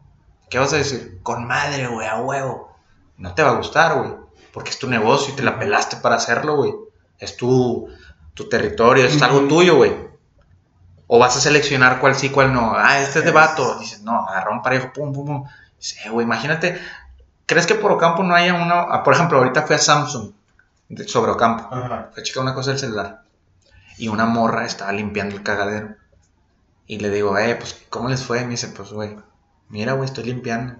¿Qué vas a decir? Con madre, güey, a huevo. No te va a gustar, güey. Porque es tu negocio y te la pelaste para hacerlo, güey. Es tu, tu territorio, es algo tuyo, güey. O vas a seleccionar cuál sí, cuál no. Ah, este es de vato. Dices, no, agarró un parejo, pum, pum, pum. Dices, eh, güey, imagínate. ¿Crees que por Ocampo no haya uno? ah, por ejemplo, ahorita fui a Samsung sobre Ocampo. Ajá. Fui a checar una cosa del celular. Y una morra estaba limpiando el cagadero. Y le digo, eh, pues, ¿cómo les fue? Me dice, pues, güey, mira, güey, estoy limpiando.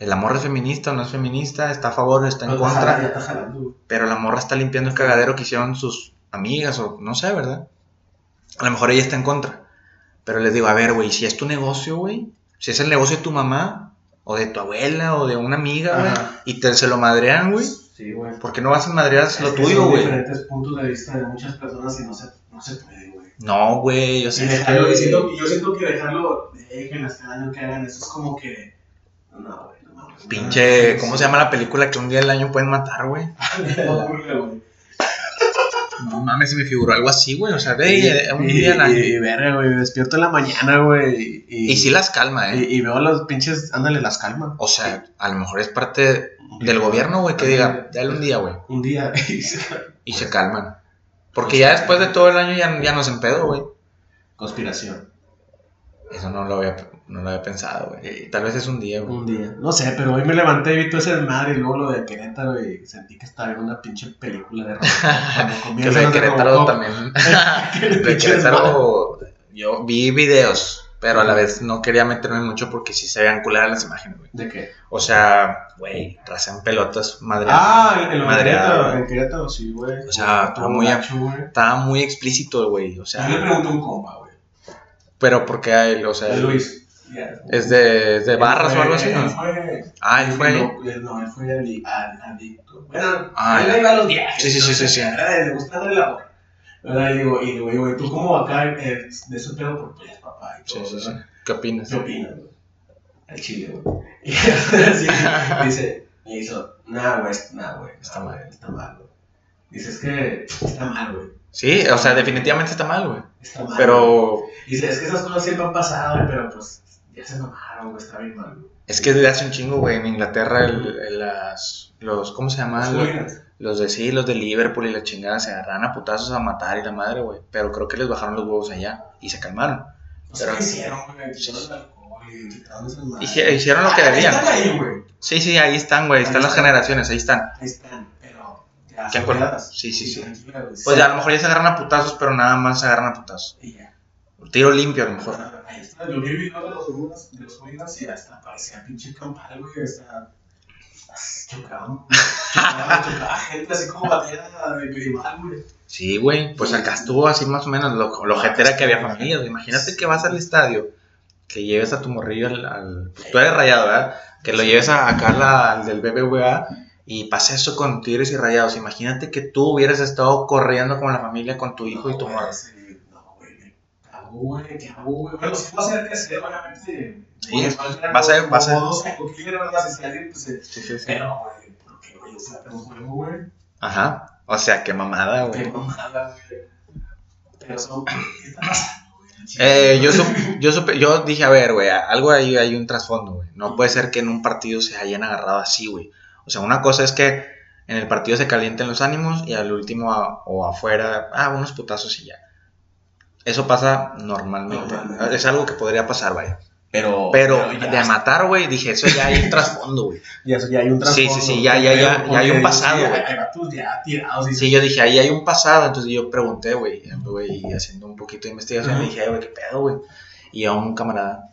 ¿La morra es feminista o no es feminista? ¿Está a favor o está en Ya contra? está jalando. Pero la morra está limpiando el cagadero que hicieron sus amigas o no sé, ¿verdad? A lo mejor ella está en contra. Pero les digo, a ver, güey, si es tu negocio, güey, si es el negocio de tu mamá o de tu abuela o de una amiga, güey, y te, se lo madrean, güey, Sí, güey. ¿por qué no vas a madrear Es lo tuyo, güey? diferentes puntos de vista de muchas personas y no se, no se puede, güey. No, güey, yo sé dejarlo, que... siento, yo siento que dejarlo, dejen hasta el año que hagan eso, es como que. No, güey, no mames. Pinche, ¿cómo se llama la película que un día del año pueden matar, güey? No mames, se me figuró algo así, güey. O sea, de un día año. Y, verga, güey, despierto en la mañana, güey. Y, Y sí las calma, y, ¿eh? y veo los pinches, ándale, las calma. O sea, a lo mejor es parte del gobierno, güey, que diga, dale un día, güey. Un día. (laughs) y se- Y se calman. Porque ya después de todo el año ya, ya no se pedo, güey. Conspiración. Eso no lo había, no lo había pensado, güey. Tal vez es un día, güey. Un día. No sé, pero hoy me levanté y vi todo ese desmadre y luego lo de Querétaro y sentí que estaba viendo una pinche película de (laughs) Que lo de Querétaro también. (laughs) El (laughs) De. Querétaro, yo vi videos, pero a la vez no quería meterme mucho porque sí se veían culeras las imágenes, güey. ¿De qué? O sea, güey, raza en pelotas, madre. Ah, en, en Madreado. Querétaro. En Querétaro, sí, güey. O sea, Todo muy-. Estaba muy explícito, güey. O Yo le sea, pregunté un compa, güey. pero porque a él, o sea, Luis. Es de, es de barras fue- o algo así, ¿no? fue. Ah, él fue. No, él, no, él fue adi- ad- adicto. Bueno, Ah, él iba a los viajes. Sí, sí, sí, sí, sí. ¿verdad? Le gusta darle la boca. ¿Verdad? Y digo, y digo, y güey, tú como acá eh, de ese pedo, porque tú eres papá y Sí, todo, sí, sí. ¿verdad? ¿Qué opinas? ¿Qué opinas, güey? Al chile, güey. (laughs) Y así, dice, me hizo, nah, güey, nah, güey. Está mal. Está mal, güey. Dice, es que está mal, güey. Sí, o sea, definitivamente está mal, güey. Está mal. Pero Dice, es que esas cosas siempre han pasado, pero pues ya se mamaron, güey, está bien mal, es que desde hace un chingo, güey, en Inglaterra, el- el- las, los, ¿cómo se llama? Las Los, los de sí, los de Liverpool y la chingada se agarran a putazos a matar y la madre, güey. Pero creo que les bajaron los huevos allá y se calmaron. No sé Pero- qué hicieron, güey. Hicieron lo que Ah, debían. Están ahí, güey. Sí, sí, ahí están, güey. Están Ahí las están. generaciones, ahí están. Ahí están, pero ya ¿Qué. Sí, sí, sí. Pues ya a lo mejor ya se agarran a putazos, pero nada más se agarran a putazos. Y ya. Tiro limpio a lo mejor. Ahí está, yo vi videos de los orugas, de los orugas y hasta parecía pinche campal, güey, hasta (laughs) chocaban, chocaban, chocaba gente así como batalla de rival, güey. Sí, güey. Pues acá estuvo así más o menos. Lo, lo ojete era que había familias. güey. Imagínate que vas al estadio, que lleves a tu morrillo al. al- pues tú eres rayado, ¿verdad? Que lo lleves a, acá al, al del BBVA y pasa eso con tigres y rayados. Imagínate que tú hubieras estado corriendo con la familia, con tu hijo y tu No, morra. sí, No, güey, me cago, güey, ¿qué hago, güey? Bueno, va a ser que hacer, obviamente. A ser- va a. Si salen, pues, eh, Sí, sí, sí. Pero, güey, ¿por qué, güey? O sea, pero juego, güey. Ajá. O sea, qué mamada, Qué güey. mamada, güey. Pero son. ¿Qué está pasando, güey? Eh, yo, yo, supe- yo dije, a ver, güey, algo ahí hay un trasfondo, güey. No puede ser que en un partido se hayan agarrado así, güey. O sea, una cosa es que en el partido se calienten los ánimos y al último a- o afuera, ah, unos putazos y ya. Eso pasa normalmente. Normalmente. Es algo que podría pasar, vaya. Pero, Pero ya, de matar, güey, dije, eso ya hay un trasfondo, güey. (laughs) ya, ya hay un Sí, trasfondo. sí, sí, ya, ya, ya, Porque ya hay un pasado, sí, güey. Ya y Sí, yo dije, ahí hay un pasado. Entonces yo pregunté, güey, güey, haciendo un poquito de investigación, le dije, "Eh, güey, ¿qué pedo, güey? Y a un camarada,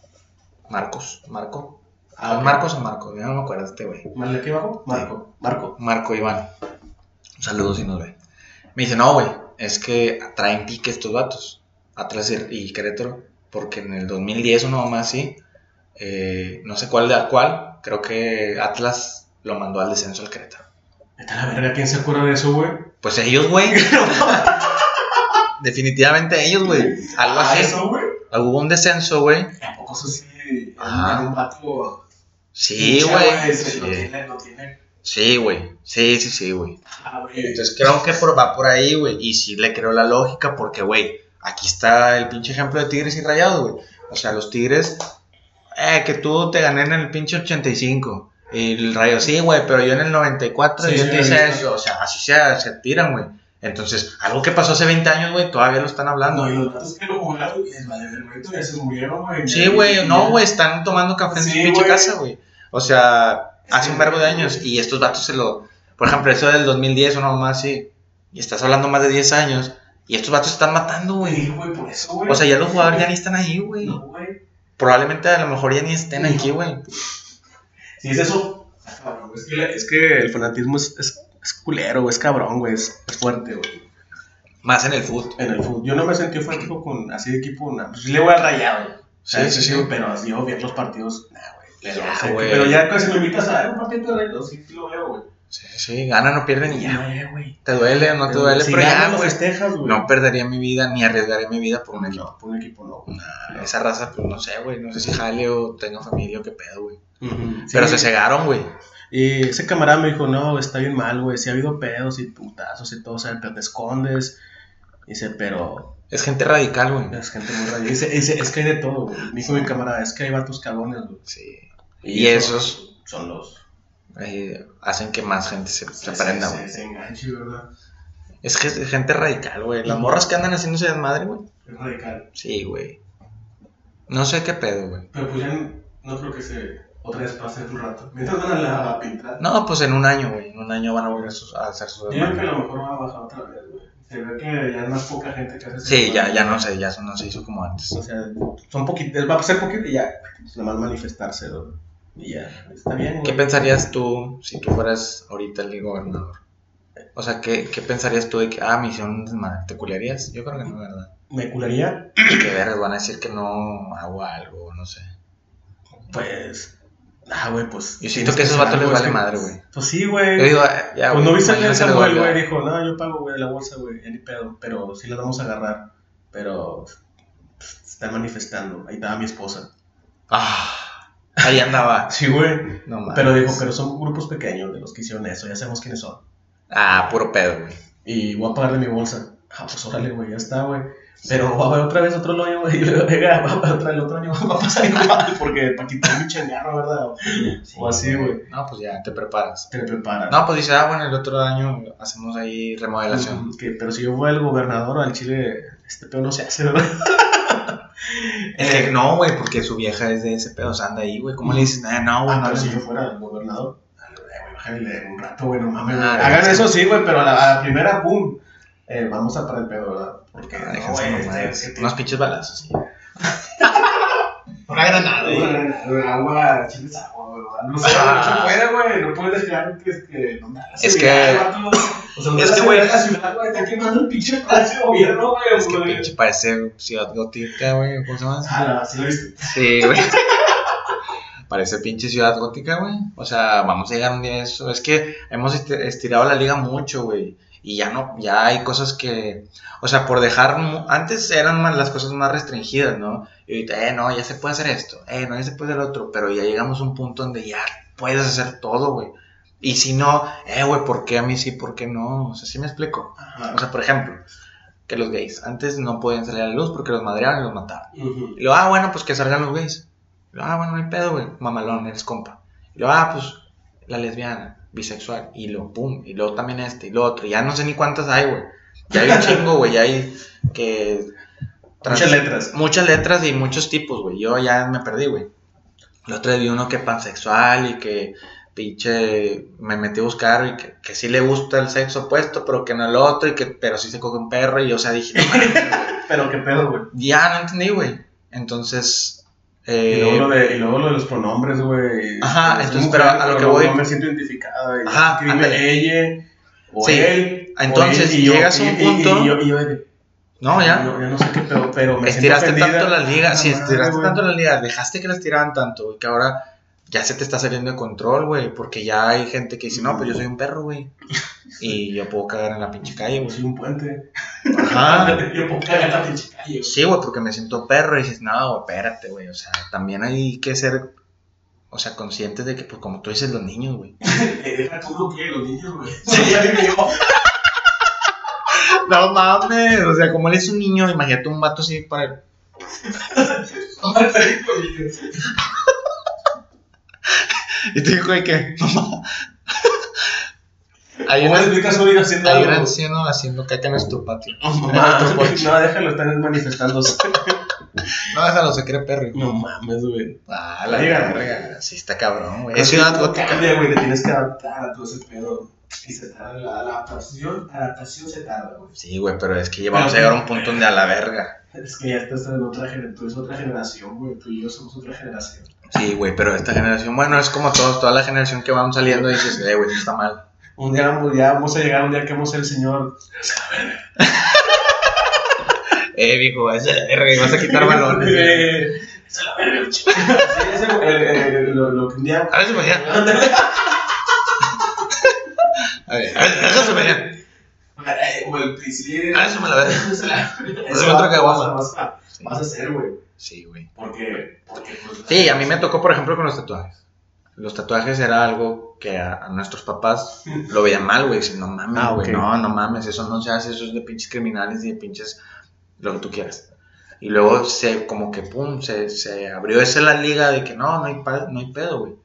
Marcos, Marco. Ah, ok. Marcos o Marco, ya no me acuerdo este güey. ¿Mal de aquí abajo? Marco. Marco. Marco Iván. Un saludo si nos ve. Me dice, no, güey, es que traen pique estos vatos, Atlas y Querétaro, porque en el 2010 uno más así, eh, no sé cuál de cuál, creo que Atlas lo mandó al descenso al Querétaro. Vete la verga, ¿quién se acuerda de eso, güey? Pues ellos, güey. (laughs) Definitivamente ellos, güey. Algo Ah, así. eso, güey. Hubo un descenso, güey. Tampoco eso sí. Era un vato. Sí, güey. No Sí. tiene, no tiene. Sí, güey. Sí, sí, sí, güey. Ah. Entonces creo que por, va por ahí, güey. Y sí le creo la lógica porque, güey, aquí está el pinche ejemplo de Tigres y Rayados, güey. O sea, los Tigres, eh, que tú te gané en el pinche 85. Y el Rayo, sí, güey, pero yo en el 94 Sí, yo sí, te hice eso. O sea, así se, se tiran, güey. Entonces, algo que pasó hace 20 años, güey, todavía lo están hablando. No, y los vatos que lo ver, ya se murieron, güey. Sí, güey, no, güey, están tomando café en su Sí, pinche casa, güey. O sea, hace un verbo de años y estos vatos se lo. Por ejemplo, eso del 2010, una mamá así. Y estás hablando más de 10 años y estos vatos se están matando, Güey, güey. güey, por eso, güey. O sea, ya los jugadores ya ni están ahí, güey. No, güey. Probablemente a lo mejor ya ni estén aquí, güey. Si es eso. ah, Es que, es que el fanatismo es, es, es culero, güey, es cabrón, güey, es, fuerte, güey. Más en el fútbol. En el fútbol. Yo no me sentí fanático con así de equipo, nada. Pues sí le voy al rayado. Sí, sí, sí. Pero yo ver los partidos, nah, güey. Pero, Ya, güey. pero ya casi me invitas a ver un partido de rayado, sí, sí lo veo, güey. Sí, sí, ganan o pierden y ya. Güey. Te duele o no te duele, si pero ya, güey. festejas, güey. No perdería mi vida ni arriesgaría mi vida por un equipo. No, por un equipo no. esa raza, pues no sé, güey. No sé si jale o tenga familia o qué pedo, güey. Pero Sí. se cegaron, güey. Y ese camarada me dijo, no, está bien mal, güey. Sí ha habido pedos y putazos y todo, o sea, pero te escondes. Dice, pero Es gente radical, güey. es gente muy rara. Dice, dice, es que hay de todo, güey. Me dijo mi camarada, es que hay vatos cagones, güey. Sí. Y esos son los... eh, hacen que más gente se, se se- prenda, se- güey. Se enganche, ¿verdad? Es que es gente radical, güey. Las morras que andan haciéndose desmadre, güey. Es radical. Sí, güey. No sé qué pedo, güey. Pero pues ya no creo que se otra vez pase un rato. Mientras van a la a pintar. No, pues en un año, güey. En un año van a volver a sus- a hacer su Yo creo que a lo mejor va a bajar otra vez, güey. Se ve que ya es más poca gente que hace Sí, ya, ya no sé, ya no se hizo como antes. O sea, son poquitos, va a ser poquito y ya. Pues nada más manifestarse, güey. Y ya, está bien, güey. ¿Qué pensarías tú si tú fueras ahorita el gobernador? O sea, ¿qué, qué pensarías tú de que, ah, me hicieron un desmadre? ¿Te culearías? Yo creo que no, ¿verdad? ¿Me curaría? Que vergas, van a decir que no hago algo, no sé. Pues. Ah, güey, pues. Yo siento que a esos vatos les vale madre, güey. Pues sí, güey. Yo digo, ah, ya, Pues no viste que Samuel, güey, dijo, no, yo pago, güey, la bolsa, güey, ni pedo, pero sí las vamos a agarrar. Pero pues, están manifestando. Ahí estaba mi esposa. Ah, ahí andaba. (laughs) Sí, güey. No mames. Pero dijo, pero son grupos pequeños de los que hicieron eso, ya sabemos quiénes son. Ah, puro pedo, güey. Y voy a pagar de mi bolsa. Ah, pues órale, güey, ya está, güey. Pero va a haber otra vez otro año, güey. (laughs) Y luego, venga, va a haber otra, el otro año (laughs) va a pasar igual. Porque para quitar mi changarro, ¿verdad? O así, güey. No, pues ya, te preparas. Te preparan. No, pues dice, ah, bueno, el otro año hacemos ahí remodelación. Mm, que- pero si yo fuera el gobernador al Chile, este pedo no se hace, ¿verdad? Que no, güey, porque su vieja es de ese pedo, o sea, anda ahí, güey. ¿Cómo le dices? Ah, no, güey, Ah, no, si yo fuera el gobernador, eh, bájale un rato, güey, no mames. Ah. Hagan eso sí, güey, pero a la, a la primera, pum. Eh, vamos a parar el pedo, ¿verdad? Porque, Ah, no, mamadas. este- Unos pinches balazos, sí. (laughs) Una granada, güey. Agua, chiles agua. No sé, güey, no se puede, güey. No puedes dejar que es que. No, la Es que-. O sea, es que, güey- la ciudad, güey. Está quemando el pinche palacio de gobierno, güey. Es que pinche parece ciudad gótica, güey. ¿Cómo se llama? Ah, sí lo viste. Sí, güey. Parece pinche ciudad gótica, güey. O sea, vamos a llegar un día a eso. Es que hemos esti- estirado la liga mucho, güey. Y ya no, ya hay cosas que, o sea, por dejar, antes eran más, las cosas más restringidas, ¿no? Y ahorita, eh, no, ya se puede hacer esto, eh, no, ya se puede hacer lo otro, pero ya llegamos a un punto donde ya puedes hacer todo, güey. Y si no, eh, güey, ¿por qué a mí sí, por qué no? O sea, ¿sí me explico? Ajá. O sea, por ejemplo, que los gays antes no podían salir a la luz porque los madreaban y los mataban. Ujú. Y luego, ah, bueno, pues que salgan los gays. Y luego, ah, bueno, no hay pedo, güey. Mamalón, eres compa. Y luego, ah, pues la lesbiana, bisexual. Y luego, pum. Y luego también este, y lo otro. Ya no sé ni cuántas hay, güey. Ya hay un (laughs) chingo, güey. Ya hay que. Muchas letras. Muchas letras y muchos tipos, güey. Yo ya me perdí, güey. El otro día vi uno que pansexual y que pinche me metí a buscar y que, que sí le gusta el sexo opuesto, pero que no el otro, y que, pero sí se coge un perro. Y o sea, dije, no. (laughs) Pero qué pedo, güey. Ya no entendí, güey. Entonces. Y Eh, luego, lo de, y luego lo de los pronombres, güey. Ajá, Soy entonces, mujer, pero a lo que voy- No me siento identificada. y Ajá, ella o Sí, él. o entonces, él, y yo- llegas a un y- y- punto- Y, yo, y yo de- no, ya. No, ya no sé qué pedo, pero me estiraste tanto la liga. Sí, madre, estiraste güey. tanto la liga. Dejaste que la estiraran tanto, güey, que ahora ya se te está saliendo de control, güey. Porque ya hay gente que dice, no, pues yo soy un perro, güey. (laughs) Y yo puedo cagar en la pinche calle, Yo güey. soy un puente. Ajá. (laughs) Yo puedo cagar en la pinche calle. güey. Sí, güey, porque me siento perro y dices, no, güey, espérate, güey. O sea, también hay que ser, o sea, conscientes de que, pues, como tú dices, los niños, güey. Deja tú lo que los niños, güey. Sí, (laughs) ya dime yo. (laughs) No mames, o sea, como él es un niño, imagínate un vato así para él. Y te dijo de que, mamá. Hay ¿Cómo un, le explicas a un niño haciendo hay un algo? anciano haciendo caca en tu patio. No, (laughs) en mamá, nuestro no, déjalo, están manifestándose. (laughs) No, déjalo, se cree perro. No mames, güey. Ah, la verga. Sí, está cabrón, güey. Es ciudad gótica. Cambia, güey, te tienes que adaptar a todo ese pedo. Y se tarda, la, la adaptación, adaptación se tarda, güey. Sí, güey, pero es que ya vamos a llegar a un punto donde a la verga. Es que ya estás en otra generación, tú eres otra generación, güey, tú y yo somos otra generación. Sí, güey, pero esta generación, bueno, es como todos, toda la generación que van saliendo y dices, eh, güey, está mal. Un día vamos, ya vamos a llegar un día que vamos a ser el señor. (laughs) Eh, viejo, es verga, y vas a quitar balones. (laughs) Eh, es la verga. Sí, ese, eh, eh, lo, lo que un día. A ver si me A ver, a déjase mañana. Eh, Como el príncipe. Ah, eso me la verga. Eso Es otro que vas, vas, a- vas a hacer, güey. Sí, güey. Porque, porque pues, Sí, a mí me tocó, por ejemplo, con los tatuajes. Los tatuajes era algo que a, a nuestros papás lo veían mal, güey. Dicen, no mames, Ah, güey, ok. no, no mames, eso no se hace, eso es de pinches criminales y de pinches lo que tú quieras. Y luego se, como que, pum, se, se abrió esa la liga de que no, no hay, no hay pedo, güey.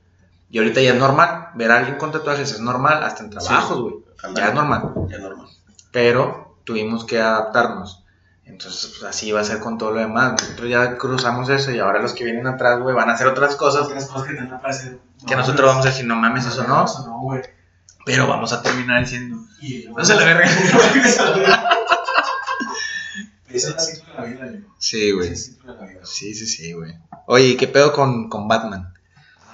Y ahorita ya es normal, ver a alguien con tatuajes es normal, hasta en trabajos, güey. Ya es normal. Ya es normal. Pero tuvimos que adaptarnos. Entonces, pues así va a ser con todo lo demás. Nosotros ya cruzamos eso y ahora los que vienen atrás, güey, van a hacer otras cosas Otras cosas que te van a parecer. que nosotros vamos a decir, no mames, eso no. Eso no, güey. Pero vamos a terminar diciendo, Y- no se la verga. (laughs) (laughs) Esa es la ciclo de la vida, yo. Sí, güey. es. Sí, sí, sí, güey. Oye, ¿y qué pedo con, con Batman?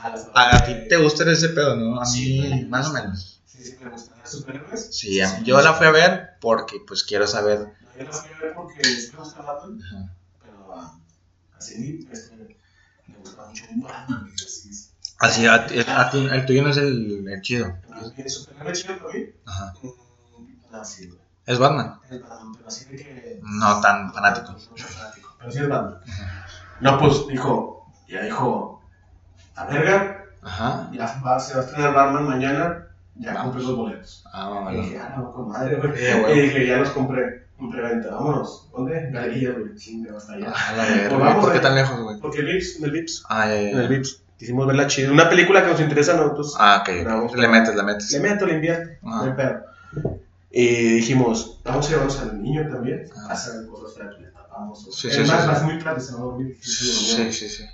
Ah, las- A, a ti te gusta ese pedo, ¿no? A Sí, mí, güey. más o menos. Sí, sí, me gustan los superhéroes. Sí, a- yo la fui a ver porque, pues, quiero saber. No, yo la fui a ver porque sí me gusta Batman, Ajá. pero ah, así este, me gusta mucho Batman. así. Así, a, a ti- el tuyo no es el, el chido. ¿El superhéroe chido para mí? Ajá. No, sí, güey. Es Batman. Es Batman, pero así de que. No tan fanático. No tan fanático, pero sí es Batman. No, pues dijo, ya dijo, a verga, Ajá. ya va, se va a estrenar Batman mañana, ya Vamos. compré los boletos. Ah, Y vámonos. dije, ah, no, con madre, güey. Sí. Y dije, ya los compré, en preventa, vámonos. ¿Dónde? Galería, güey, chinga, hasta allá. A la verga. Pues vamos ¿Por qué tan lejos, güey? Porque el Vips, en el Vips, Ah, ya, ya, en el. Vips, quisimos verla chida. Una película que nos interesa a nosotros. Ah, ok. Vamos. Le metes, le metes. Le meto, le invierto, no hay Ajá. pedo. Y dijimos, vamos a llevarnos al niño también, Ah. a hacer cosas le tapamos. Sí, Es sí, más, sí, vas sí. muy tarde, se va a dormir. Sí, sí, sí.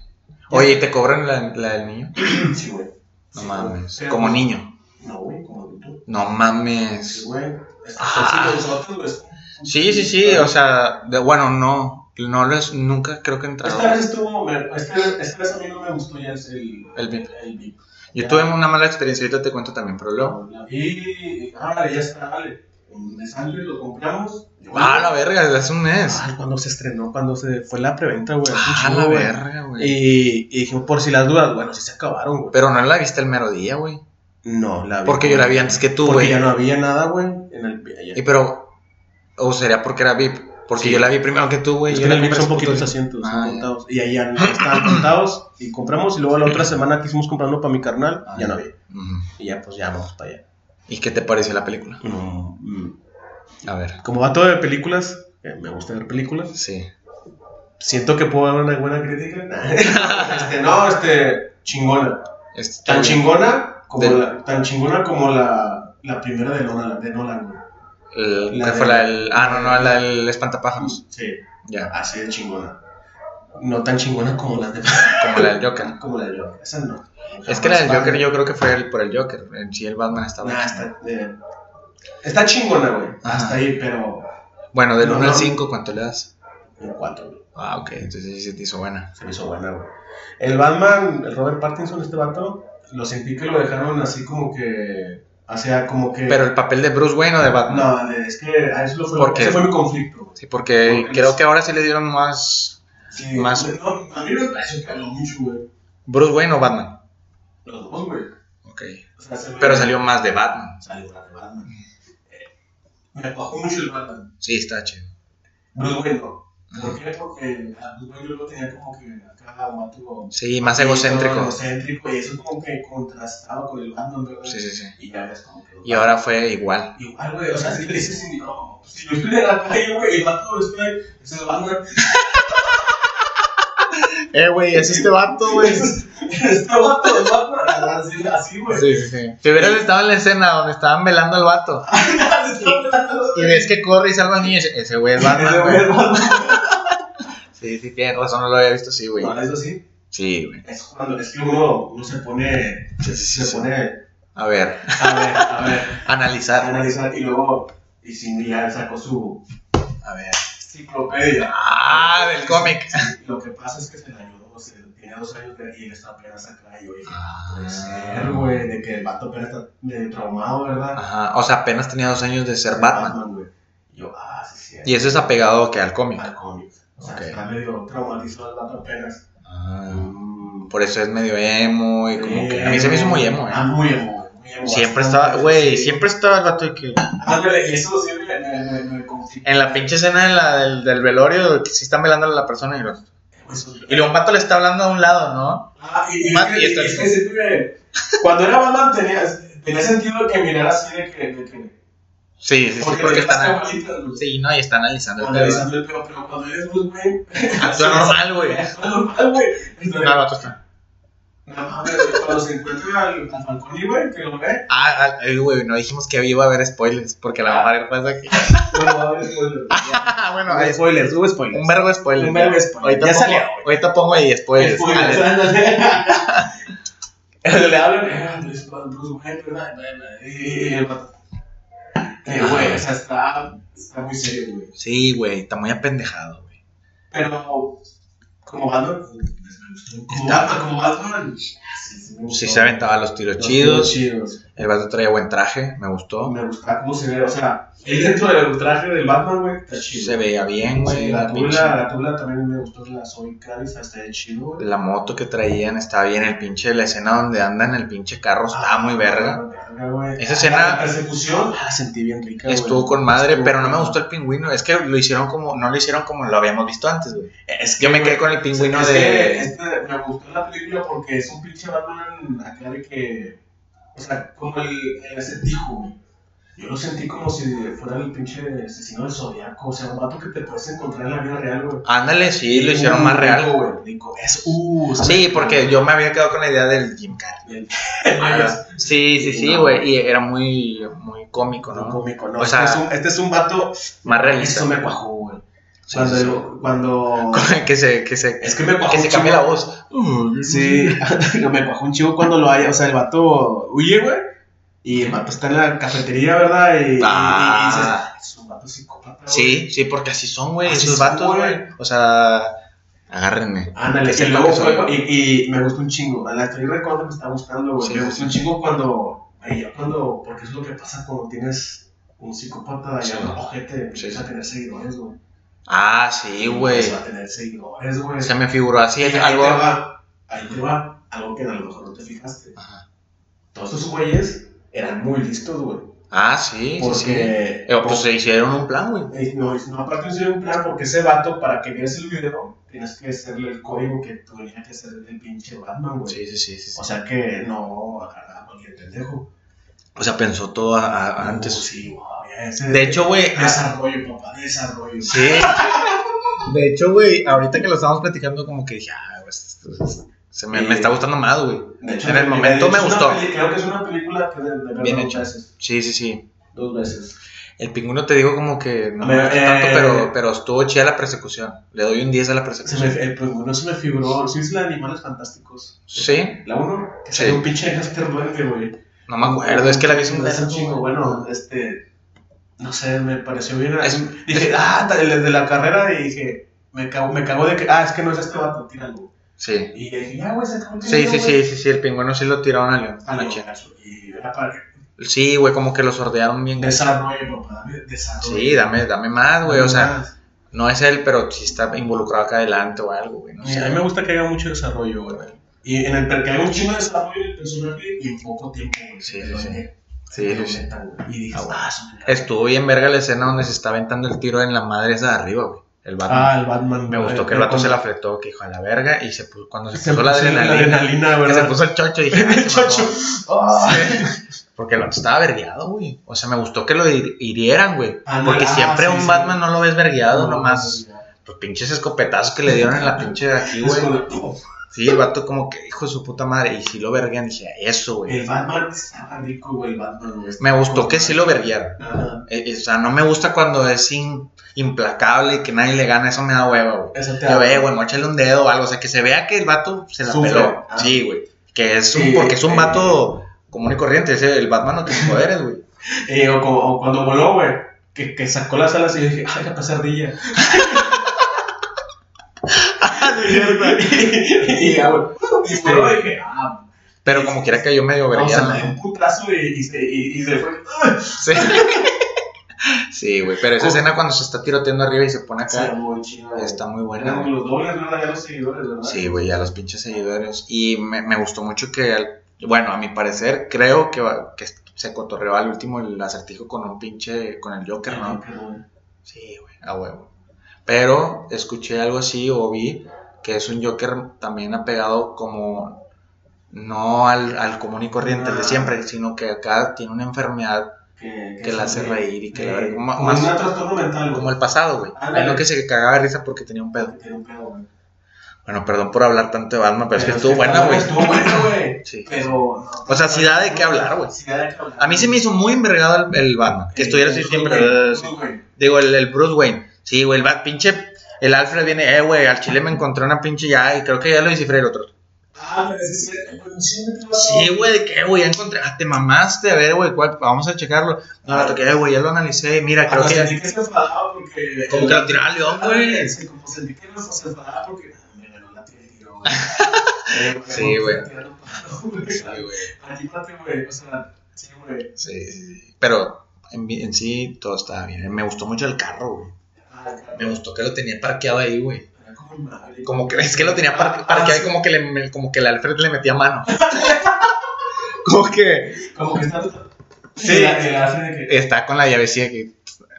Oye, ¿y te cobran la, la del niño? Sí, güey. No mames. Como niño. No, güey, como adulto. No Sí, mames. güey. Es que Ah. sí. Sí, sí. O sea, de, bueno, no. No les, nunca creo que he entrado. Esta vez estuvo, me- esta, vez- esta vez a mí no me gustó ya el, El VIP. El VIP. Yo tuve una mala experiencia, ahorita te cuento también, pero luego. Vi, ah, ya está, vale. Un mes antes lo compramos. Ah, la verga, desde hace un mes. Ah, cuando se estrenó, cuando se fue la preventa, güey. Ah, la verga, güey. Y, y dijimos, por si las dudas, bueno, sí se acabaron, güey. Pero no la viste el mero día, güey. No, la vi. Porque yo la vi antes que tú, Porque güey. ya no había nada, güey. En el. Y pero. O sería porque era VIP. Porque Sí. yo la vi primero que tú, güey. Es yo que en la el VIP son poquitos asientos, son Ah, ya. contados. Y ahí ya no estaban contados y compramos. Y luego la otra (clears throat) semana quisimos comprarlo para mi carnal, Ah, ya no había. Ujú. Y ya, pues ya vamos para allá. ¿Y qué te pareció la película? Mm, mm. A ver. Como va todo de películas, que me gusta ver películas, Sí. siento que puedo dar una buena crítica. (laughs) este, no, este, chingona. Este, Tan chingona como, De- la, tan chingona como la, la primera de Nolan, de Nolan, güey. el- la ¿Qué de- fue la del. Ah, no, no, la del espantapájaros. Sí, Ya. así de chingona. No tan chingona como las de Como la del Joker. (laughs) como la de Joker. Esa no. Es que la del Joker yo creo que fue el- por el Joker. En sí el Batman estaba. Nah, está, eh, está chingona, güey. Hasta ahí, pero. Bueno, del No, 1 al no. 5, ¿cuánto le das? En cuatro, güey. Ah, ok, entonces sí se te hizo buena. Se me hizo buena, güey. El Batman, el Robert Pattinson, este vato, lo sentí que lo dejaron así como que. O sea, como que. Pero el papel de Bruce Wayne o de Batman. No, es que a eso fue, ese fue mi conflicto. Sí, porque Porque creo es- que ahora sí le dieron más. Sí, Más- No, a mí me pareció que habló mucho, güey. Bruce Wayne o Batman. Los dos, güey. Ok. O sea, se me- Pero salió más de Batman. Salió una de Batman. Eh, me bajó mucho el Batman. Sí, está chido. Bruce Wayne no. ¿Por qué? Porque a Bruce Wayne yo lo tenía como que acá un vato Sí, más egocéntrico. egocéntrico y eso como que contrastaba con el Batman, ¿verdad? Sí, sí, sí. Y ya ves como que. Y ahora fue igual. Igual, güey, o sea, si le dices, no, si yo estoy en la calle, güey, y el vato es el Batman. (laughs) Eh, güey, es este vato, Este vato, el Batman. Así, así, güey. Sí, sí, sí. Si hubieras estado en la escena donde estaban velando al vato (laughs) y ves que corre y salva al niño, ese güey es Batman, Ese güey es. Batman. (laughs) Sí, sí, tienes razón, no lo había visto así, güey. No, eso sí. Sí, güey. Es cuando es que uno, uno se pone. Sí, sí, sí, Se sí. pone. A ver, A ver, a ver. (laughs) a analizar. analizar y luego. Y sin ya sacó su A ver. enciclopedia. Ah, del cómic. Sí, Lo que pasa es que se le ayudó, se tiene dos años y él está apenas acá. Y yo dije, Ah. puede ser, güey, de que el vato apenas está medio traumado, ¿verdad? Ajá, o sea, apenas tenía dos años de ser Batman. güey. Y yo, ah, sí, sí. Y eso es apegado que al cómic. al cómic. O sea, Ok. está medio traumatizado el vato apenas. Ah, Mm. por eso es medio emo y como que... A mí se me hizo muy emo, Ah, eh. muy emo, güey. muy emo, Siempre estaba, güey, siempre estaba el vato de que... Ándale, y eso sí me, me conflictó. En la pinche escena de la, del, del velorio, que sí están velando a la persona y los... Y luego un vato le está hablando a un lado, ¿no? Ah, y, y, y que- está- es que cuando era Batman tenía, tenía sentido que mirara así de que. De que Sí, sí, sí, porque porque tenía están. Sí, no, y está analizando el. Analizando el pedo, pero cuando eres Bruce Wayne. (laughs) Actúa normal, güey. Actúa normal, güey. No, el vato está. No mames, cuando se encuentra al, al Falcone, güey, que lo ve. Ah, ah, eh, güey, no dijimos que iba a haber spoilers, porque la mamá le pasa que. Bueno, va a haber spoiler. Ah, (laughs) bueno, hay spoilers, hubo spoilers. un vergo de spoilers. Un vergo de spoilers. Ahorita Ya pongo, salió. ahorita pongo ahí spoilers. Spoilers, Dale. (laughs) ándale. Le hablan, eh, Bruce Bruce Wayne, ¿verdad? Y el. Eh, güey, o sea, está, está muy serio, güey. Sí, güey, está muy apendejado, güey. Pero, como Batman, gustó. Como Batman. Sí, se aventaba los tiros Los chidos. chidos. El vato traía buen traje, me gustó. Me gusta cómo se ve, o sea, él dentro del traje del Batman, güey, está chido. Se veía bien, güey. Sí, la tula, la tula también me gustó, la Zoe Kravitz, está de chido, güey. la moto que traían estaba bien. El pinche, la escena donde andan, el pinche carro estaba muy verga. Güey. Esa escena- La persecución, ah, la sentí bien rica, güey. Estuvo con madre, Estuvo- pero no me gustó el pingüino. Es que lo hicieron como, no lo hicieron como lo habíamos visto antes, güey. Es que, Yo me güey, quedé con el pingüino es que de. este, me gustó la película porque es un pinche Batman acá de que. O sea, como el, el acertijo, güey. Yo lo sentí como si fuera el pinche asesino del zodiaco. O sea, un vato que te puedes encontrar en la vida real, güey. Ándale, sí, lo Uh, hicieron más real. güey. Es, uh. Sí, porque yo me había quedado con la idea del Jim Carrey. (laughs) Sí, sí, sí, No. güey. Y era muy, muy cómico, no, cómico, no. O sea, este, es un, este es un vato. Más realista. Eso me cuajó, güey. Sí, Cuando, sí, cuando. (laughs) que se, que se, Es que me cuajó que se cambie la voz. Sí, (laughs) me cuajó un chivo cuando lo haya. O sea, el vato huye, güey. Y el vato está en la cafetería, ¿verdad? Y, y- y Ah. dices, "Ah, es un vato psicópata. güey". Sí, sí, porque así son, güey, esos son, vatos, güey. O sea, agárrenme. Ándale, y luego fue. Y, y me gustó un chingo. La estoy recordando me está gustando, güey. Sí, me sí, gustó sí. un chingo cuando. ya cuando. Porque es lo que pasa cuando tienes un psicópata Sí. ya ojete. Empieza Sí. a tener seguidores, güey. Ah, sí, güey. Empieza a tener seguidores, güey. Se me figuró así, Y ahí algo. te va. Ahí te va. Algo que a lo mejor no te fijaste. Ajá. Todos estos güeyes eran muy listos, güey. Ah, sí, sí, sí. Porque. Eh, Pues se hicieron un plan, güey. Eh, No, no, aparte de un plan, porque ese vato, para que vieras el video, tienes que hacerle el código que tenía que hacer el pinche Batman, güey. Sí, sí, sí, sí. sí. O sea que no agarraba a cualquier pendejo. O sea, pensó todo a- a- antes. Oh, sí, güey, ese- De hecho, güey. Desarrollo, papá, desarrollo. Sí. (laughs) De hecho, güey, ahorita que lo estábamos platicando, como que dije, ah, pues, pues, se me, me está gustando más, güey. De hecho, En el momento me es gustó. creo que es una película que de, de Bien hecha. Sí, sí, sí. Dos veces. El pingüino te digo como que no me gustó tanto, eh, pero, pero estuvo chida la persecución. Le doy un 10 a la Se persecución. me, el pingüino se me figuró. ¿Sí es la de Animales Fantásticos? Sí, La uno, que Sí. sale un pinche Duende, güey. no me acuerdo, es que la vi un Es güey. bueno, este, no sé, me pareció bien. Es- dije, ah, el de la carrera, y dije, me cago, me cago de que, ah, es que no es este vato, tíralo. Sí. Y dije, ya, güey, se acabó el Sí, sí, sí, sí, sí, el pingüino sí lo tiraron a León. Ah, no, anoche. y era para que Sí, güey, como que lo sordearon bien. desarrollo, papá, dame desarrollo. Sí, dame, dame más, güey. O sea, Más. no es él, pero sí está involucrado acá adelante o algo, güey. No Sí, sé. a mí me gusta que haya mucho desarrollo, güey. Y en el que haya un chingo de desarrollo en el personaje y en poco tiempo, güey. Sí, sí, lo sí. Sí, sí, sí. Y dije, Ah, bueno. ah. Estuvo bien verga la escena donde se está aventando el tiro en la madre esa de arriba, güey. El Batman. Ah, el Batman. me gustó que el vato se la fletó, que dijo a la verga, y se puso, cuando se Se puso la adrenalina, adrenalina, que se puso el chocho, dije, (laughs) "Ay, El se mamó". chocho. Ah. Porque el vato estaba vergueado, güey. O sea, me gustó que lo hir- hirieran, güey. Ah, Porque ah, siempre sí, un sí. Batman no lo ves vergueado, No, nomás los pinches escopetazos que le dieron en la (laughs) pinche de aquí, güey. como- Sí, el vato como que, hijo de su puta madre, y si lo verguean, dije, eso, güey. El Batman estaba rico, güey, el Batman, güey. Me gustó que sí lo verguieran. Ajá. Eh, eh, o sea, no me gusta cuando es in- implacable y que nadie le gana, eso me da hueva, güey. Eso te Yo, da- eh, güey, mochale un dedo o algo, o sea, que se vea que el vato se la Sufre. peló. Ah. Sí, güey. Que es un, Sí, porque es un eh. vato común y corriente, ese, el Batman no tiene poderes, güey. (laughs) Eh, o, cuando voló, güey, que, que sacó las alas y yo dije, ay, la pasardilla. (laughs) (laughs) y ya, güey. Y voló y dije, ah, Pero como quiera cayó medio o sea, un putazo y, y, se- y, y se fue. ¡ah! Sí. Sí, güey, pero esa escena cuando se está tiroteando arriba y se pone Sí, acá, muy chido. güey. está muy buena, los dobles, ¿verdad? Ya los seguidores, ¿verdad? Sí, güey, a los pinches seguidores. Y me, me gustó mucho que, al- bueno, a mi parecer, creo que, va- que se cotorreó al último el acertijo con un pinche, con el Joker, ¿no? Sí, güey, a huevo. Pero escuché algo así o vi que es un Joker también apegado como no al, al común y corriente, de Ah. siempre, sino que acá tiene una enfermedad Que, que la hace reír y que la verga, como- más- un trastorno mental, como el pasado, güey. Es lo que se cagaba de risa porque tenía un pedo. Tiene un pedo, güey. Bueno, perdón por hablar tanto de Batman, pero es que Pero estuvo buena, güey. Estuvo buena, güey. (laughs) Sí. Pero. no, O sea, sí da de qué hablar, güey. Sí da de qué hablar. A mí se me hizo muy envergado el, el Batman. Que estuviera así siempre. Eh. Digo, el, el Bruce Wayne. Sí, güey, el Bat, pinche. El Alfred viene, eh, güey, al chile me encontré una pinche ya. Y creo que ya lo descifré el otro. Ah, pero policía me Sí, güey, ¿de qué, güey? Ya encontré. Ah, te mamaste. A ver, güey, ¿cuál? vamos a checarlo. No, la toqué, güey, ya lo analicé. Mira, creo que. sentí que se enfadaba porque. Como que lo tiraba al león, güey. Sí, como sentí que no se enfadaba porque. ah, Me ganó la tiró, (laughs) güey. Sí, güey. Sí, güey. Anímate, güey. O sea, sí, güey. Sí, sí. Pero en, en sí todo estaba bien. Me gustó mucho el carro, güey. Ah, Me gustó que lo tenía parqueado ahí, güey. Como el madre. Como que es que lo tenía par- Ah, parqueado sí. y como que, le, como que el Alfred le metía mano. (laughs) como que Como que está. Sí. El, el hace de que. está con la llavecilla que.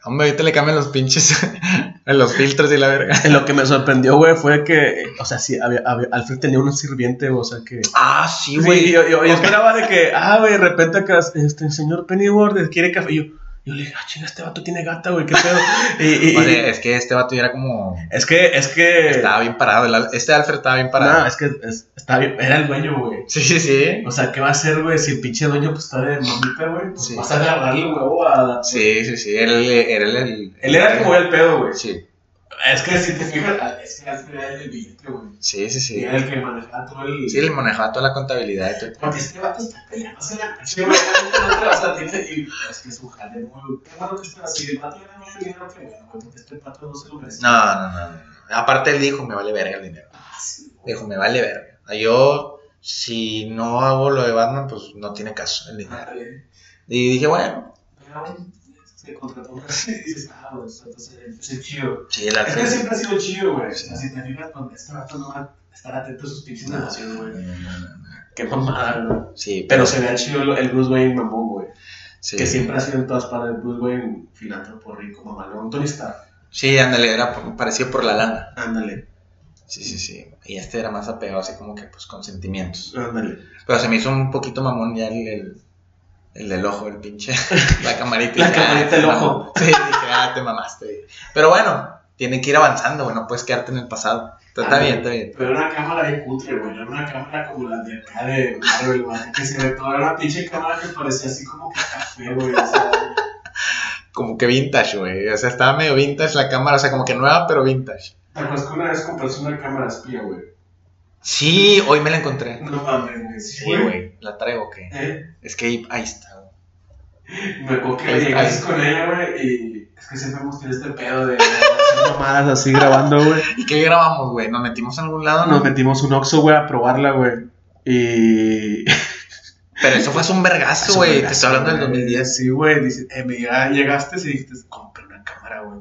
Hombre, ahorita le cambian los pinches. (laughs) los filtros y la verga. (laughs) Lo que me sorprendió, güey, fue que, o sea, sí, había, había- Alfred tenía un sirviente, o sea, que... Ah, sí, Sí, güey. yo, yo, yo esperaba de que, ah, güey, de repente acá, este, señor Pennyworth quiere café, y yo, yo le dije, ah, chinga, este vato tiene gata, güey, qué pedo, (laughs) y, y- O sea, y- es que este vato ya era como. es que, es que... Estaba bien parado. el Este Alfred estaba bien parado. No, es que es- está bien, era el dueño, güey. Sí, sí, sí. O sea, ¿qué va a hacer, güey? Si el pinche dueño pues está de mamita, güey, pues Sí. vas a agarrarle el huevo a... Sí, sí, sí. Él era el. el- Él era el que movía el pedo, güey. Sí, Es que si te fijas, ah, es que Alfred era el del billete, güey. sí, sí. Sí, era el que manejaba todo el... sí le manejaba toda la contabilidad y todo. Porque este vato está peleándose la pinche güey, no te vas a tener y es que es un jale muy. Qué bueno que está así. El vato era muy dinero que bueno, güey, porque este pato no se lo merece. No, no, no, no. Aparte él dijo, me vale verga el dinero. Ah, sí. Dijo, me vale verga. Yo, si no hago lo de Batman, pues no tiene caso el dinero. Ándale. Y dije, bueno, Pero se contrató dices, ah, güey, entonces es chido. sí, el Es que siempre ha sido chido, güey. Si te fijas, con este vato no va a estar atento a sus pinches güey. Qué mamada, güey. Sí, Pero se vea chido el Bruce Wayne mamón, güey. sí. Que siempre ha sido en todas partes. Bruce Wayne, filántropo rico, mamalón. Tony Stark. Sí, ándale, era parecido por la lana. Ándale. Sí, sí, sí. Y este era más apegado, así como que pues con sentimientos. Ándale. Pero se me hizo un poquito mamón ya el, el, el del ojo, el pinche. (laughs) La camarita. La camarita del ojo. Sí, dije, ah, te mamaste. Pero bueno, tiene que ir avanzando, güey. No puedes quedarte en el pasado. Está, Ah, bien, está bien. Pero era una cámara bien cutre, güey. Era una cámara como la de acá de Marvel, güey. Que se ve toda una pinche cámara que parecía así como que café, güey. O sea, Como que vintage, güey. O sea, estaba medio vintage la cámara. O sea, como que nueva, pero vintage. ¿te acuerdas que una vez compraste una cámara espía, güey? Sí, hoy me la encontré. No mames, güey. Sí, güey. ¿La traigo o qué? ¿Eh? Es que ahí, está. Me acuerdo que Ahí- llegaste ahí. con ella, güey. Y es que siempre hemos tenido este pedo de hacer (laughs) mamadas así grabando, güey. ¿Y qué grabamos, güey? ¿Nos metimos en algún lado? Nos No? metimos un Oxxo, güey, a probarla, güey. Y. (laughs) Pero eso fue hace un vergazo, güey. Te estoy hablando del 2010. Sí, güey. Dice, eh, me llega- llegaste y dijiste, compré una cámara, güey.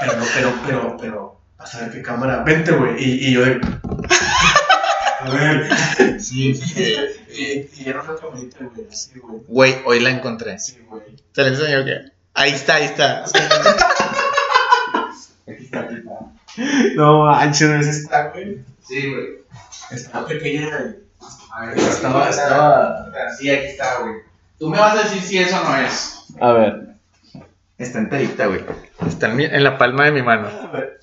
Pero, pero, pero, pero, vas a ver qué cámara. Vente, güey. Y, y yo de. (laughs) A ver. Sí, Y, y era una güey. Así, güey. Güey, hoy la encontré. Sí, güey. ¿Se le enseñó qué? Ahí está, ahí está. (laughs) Aquí está, aquí está. No manches, ¿ves esta, güey? Sí, güey. Estaba pequeña y. A ver, Estaba- estaba- Sí, aquí está, güey. Tú me vas a decir si eso no es. A ver. Está enterita, güey. Está en, mi- en la palma de mi mano. A ver.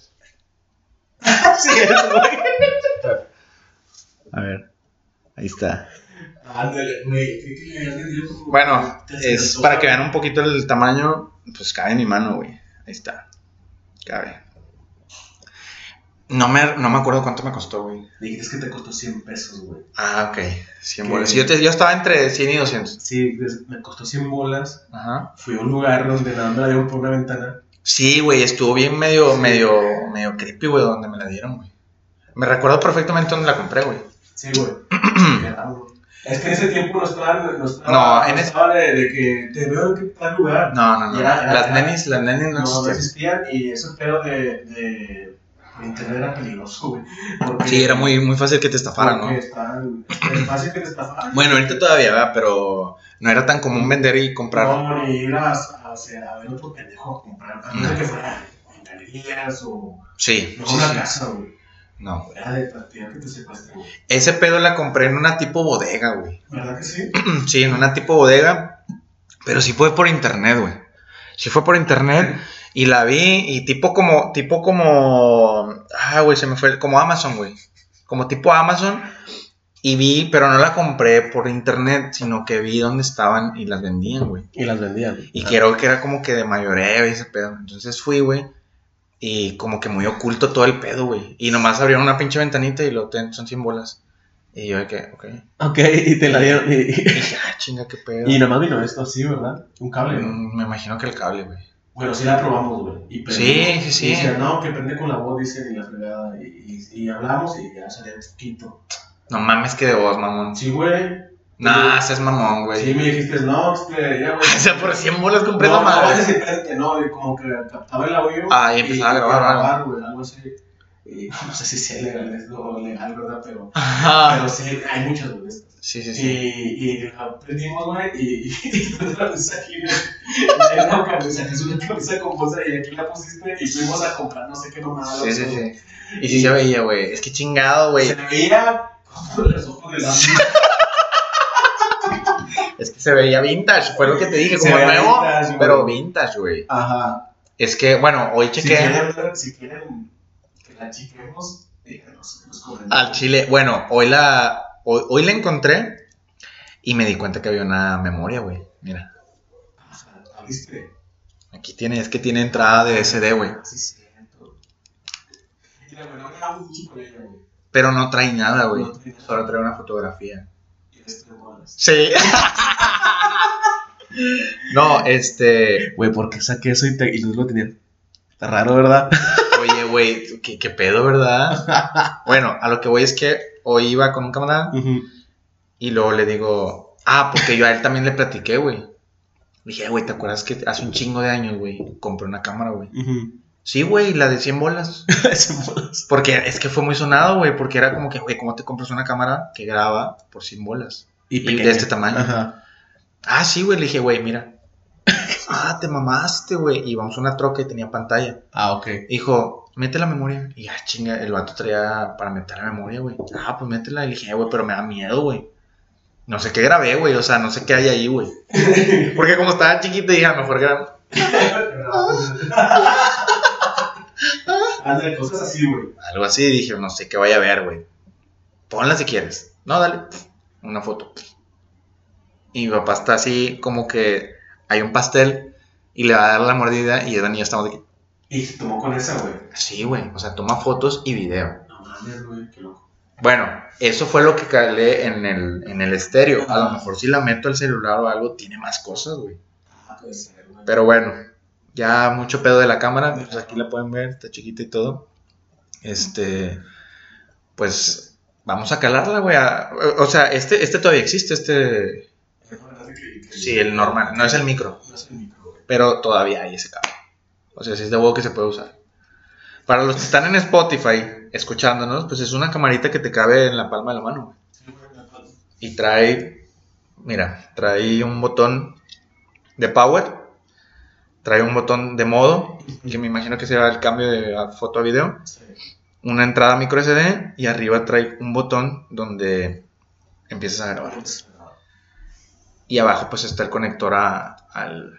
(laughs) Sí, es, güey. A ver. Ahí está. Bueno, es para que vean un poquito el tamaño. Pues cabe en mi mano, güey. Ahí está. Cabe. No me, no me acuerdo cuánto me costó, güey. Dijiste que te costó 100 pesos, güey. Ah, ok. 100 ¿Qué? bolas. Yo, te- yo estaba entre 100 y 200. Sí, me costó 100 bolas. Ajá. Fui a un lugar donde nada me la dieron por una ventana. Sí, güey, estuvo bien medio, medio, medio creepy, güey, donde me la dieron, güey. Me recuerdo perfectamente dónde la compré, güey. Sí, güey. (clears throat) Es que en ese tiempo no estaba, no estaba, No, en estaba de, de que te veo en tal lugar. No, no, no. Era- era- las nenis, las nenis no, existían. y ese pedo de, de internet era peligroso, güey. Sí, era muy, muy fácil que te estafaran, ¿no? estaban- es fácil que te estafaran. Bueno, ahorita todavía, ¿verdad? Pero no era tan común vender y comprar. No, ni ir a, a, a ver otro pendejo a comprar. A menos No. que fuera en galerías o Sí, no sí, una sí. casa, güey. No. Era de partida que te secuestren, güey. Ese pedo la compré en una tipo bodega, güey. ¿Verdad que sí? (clears throat) Sí, en una tipo bodega. Pero sí fue por internet, güey. Sí fue por internet. Y la vi y tipo como, tipo como... Ah, güey, se me fue. Como Amazon, güey. Como tipo Amazon. Y vi, pero no la compré por internet, sino que vi dónde estaban y las vendían, güey. Y las vendían. Y creo que era como que de mayoreo y ese pedo. Entonces fui, güey. Y como que muy oculto todo el pedo, güey. Y nomás abrieron una pinche ventanita y lo ten, son 100 bolas. Y yo de que, ok. Ok, (laughs) y te la dieron. Y, Y dije, (laughs) ah, chinga, qué pedo. y nomás vino esto así, ¿verdad? Un cable. Mm, Me imagino que el cable, güey. Bueno, sí la probamos, güey. Sí, sí, sí. Y decía, no, que prende con la voz, dice, y la fregada. Y, y, y hablamos y ya salía poquito. No mames que de voz, mamón. Sí, güey. Nah, seas mamón, güey. Sí, me dijiste, no, este, ya, güey. (laughs) O sea, por 100 bolas compré no, esa madre. No, espérate, no, y como que captaba el audio. Ah, y empezaba a grabar, güey, algo así. Y (laughs) no sé si sea legal, es lo legal, ¿verdad? Pero, (laughs) Ajá. pero sí, hay muchas, güey. de estas. Sí, sí, Y, sí. y aprendimos, güey, y, y, y la camisa aquí, güey. Era una camisa, es una camisa con bolsa, y aquí la pusiste, y fuimos a comprar no sé qué nomada. Sí, sí, sí. Y sí se veía, güey. Es que chingado, güey. Se veía como los ojos de la Es que se veía vintage. Fue lo que te dije, como nuevo, vintage, pero vintage, güey. Ajá. Es que, bueno, hoy Si chequé quieren, si quieren que la chiquemos, díganos al chile. Bueno, hoy la, hoy, hoy la encontré y me di cuenta que había una memoria, güey. Mira, Ajá, ¿Viste? aquí tiene, es que tiene entrada de SD, güey. Sí, con ella, güey. Pero no trae nada, güey. Solo trae una fotografía. Bolas. Sí. (laughs) no, este. Güey, ¿por qué saqué eso y, te, y no lo tenía? Está raro, ¿verdad? (laughs) Oye, güey, ¿qué, qué pedo, ¿verdad? Bueno, a lo que voy es que hoy iba con un camarada y luego le digo, ah, porque yo a él también le platiqué, güey. Dije, "Eh, güey, ¿te acuerdas que hace un chingo de años, güey, compré una cámara, güey? Sí, güey, la de 100 bolas. (laughs) Ese bolas. Porque es que fue muy sonado, güey, porque era como que, güey, ¿cómo te compras una cámara que graba por 100 bolas? Y de este tamaño. Ajá. Ah, sí, güey, le dije, güey, mira. ah, te mamaste, güey. Y vamos a una troca y tenía pantalla. Ah, ok. Dijo, mete la memoria. Y ah, chinga, el vato traía para meter la memoria, güey. Ah, pues métela. Y le dije, "Eh, güey, pero me da miedo, güey. No sé qué grabé, güey. O sea, no sé qué hay ahí, güey. (laughs) Porque como estaba chiquito, dije, a lo mejor grabo. (laughs) Anda, cosas así, güey. Algo así, dije, no sé qué vaya a ver, güey. Ponla si quieres. No, dale. Una foto. Y mi papá está así, como que hay un pastel y le va a dar la mordida y Edan y yo estamos de que, Y se tomó con esa, güey. sí, güey. O sea, toma fotos y video. No mames, güey, qué loco. Bueno, eso fue lo que calé en el, en el estéreo. A lo mejor si la meto al celular o algo, tiene más cosas, güey. Ah, puede ser, güey. Pero bueno, ya mucho pedo de la cámara. Pues aquí la pueden ver, está chiquita y todo. Este, pues vamos a calarla, güey. O sea, este, este todavía existe, este. Sí, el normal, no es el micro. No es el micro. Pero todavía hay ese cable. O sea, sí es de huevo que se puede usar. Para los que están en Spotify escuchándonos, pues es una camarita que te cabe en la palma de la mano. Y trae, mira, trae un botón de power, trae un botón de modo, que me imagino que será el cambio de foto a video, Sí. una entrada micro SD y arriba trae un botón donde empiezas a grabar. Y abajo pues está el conector a- al,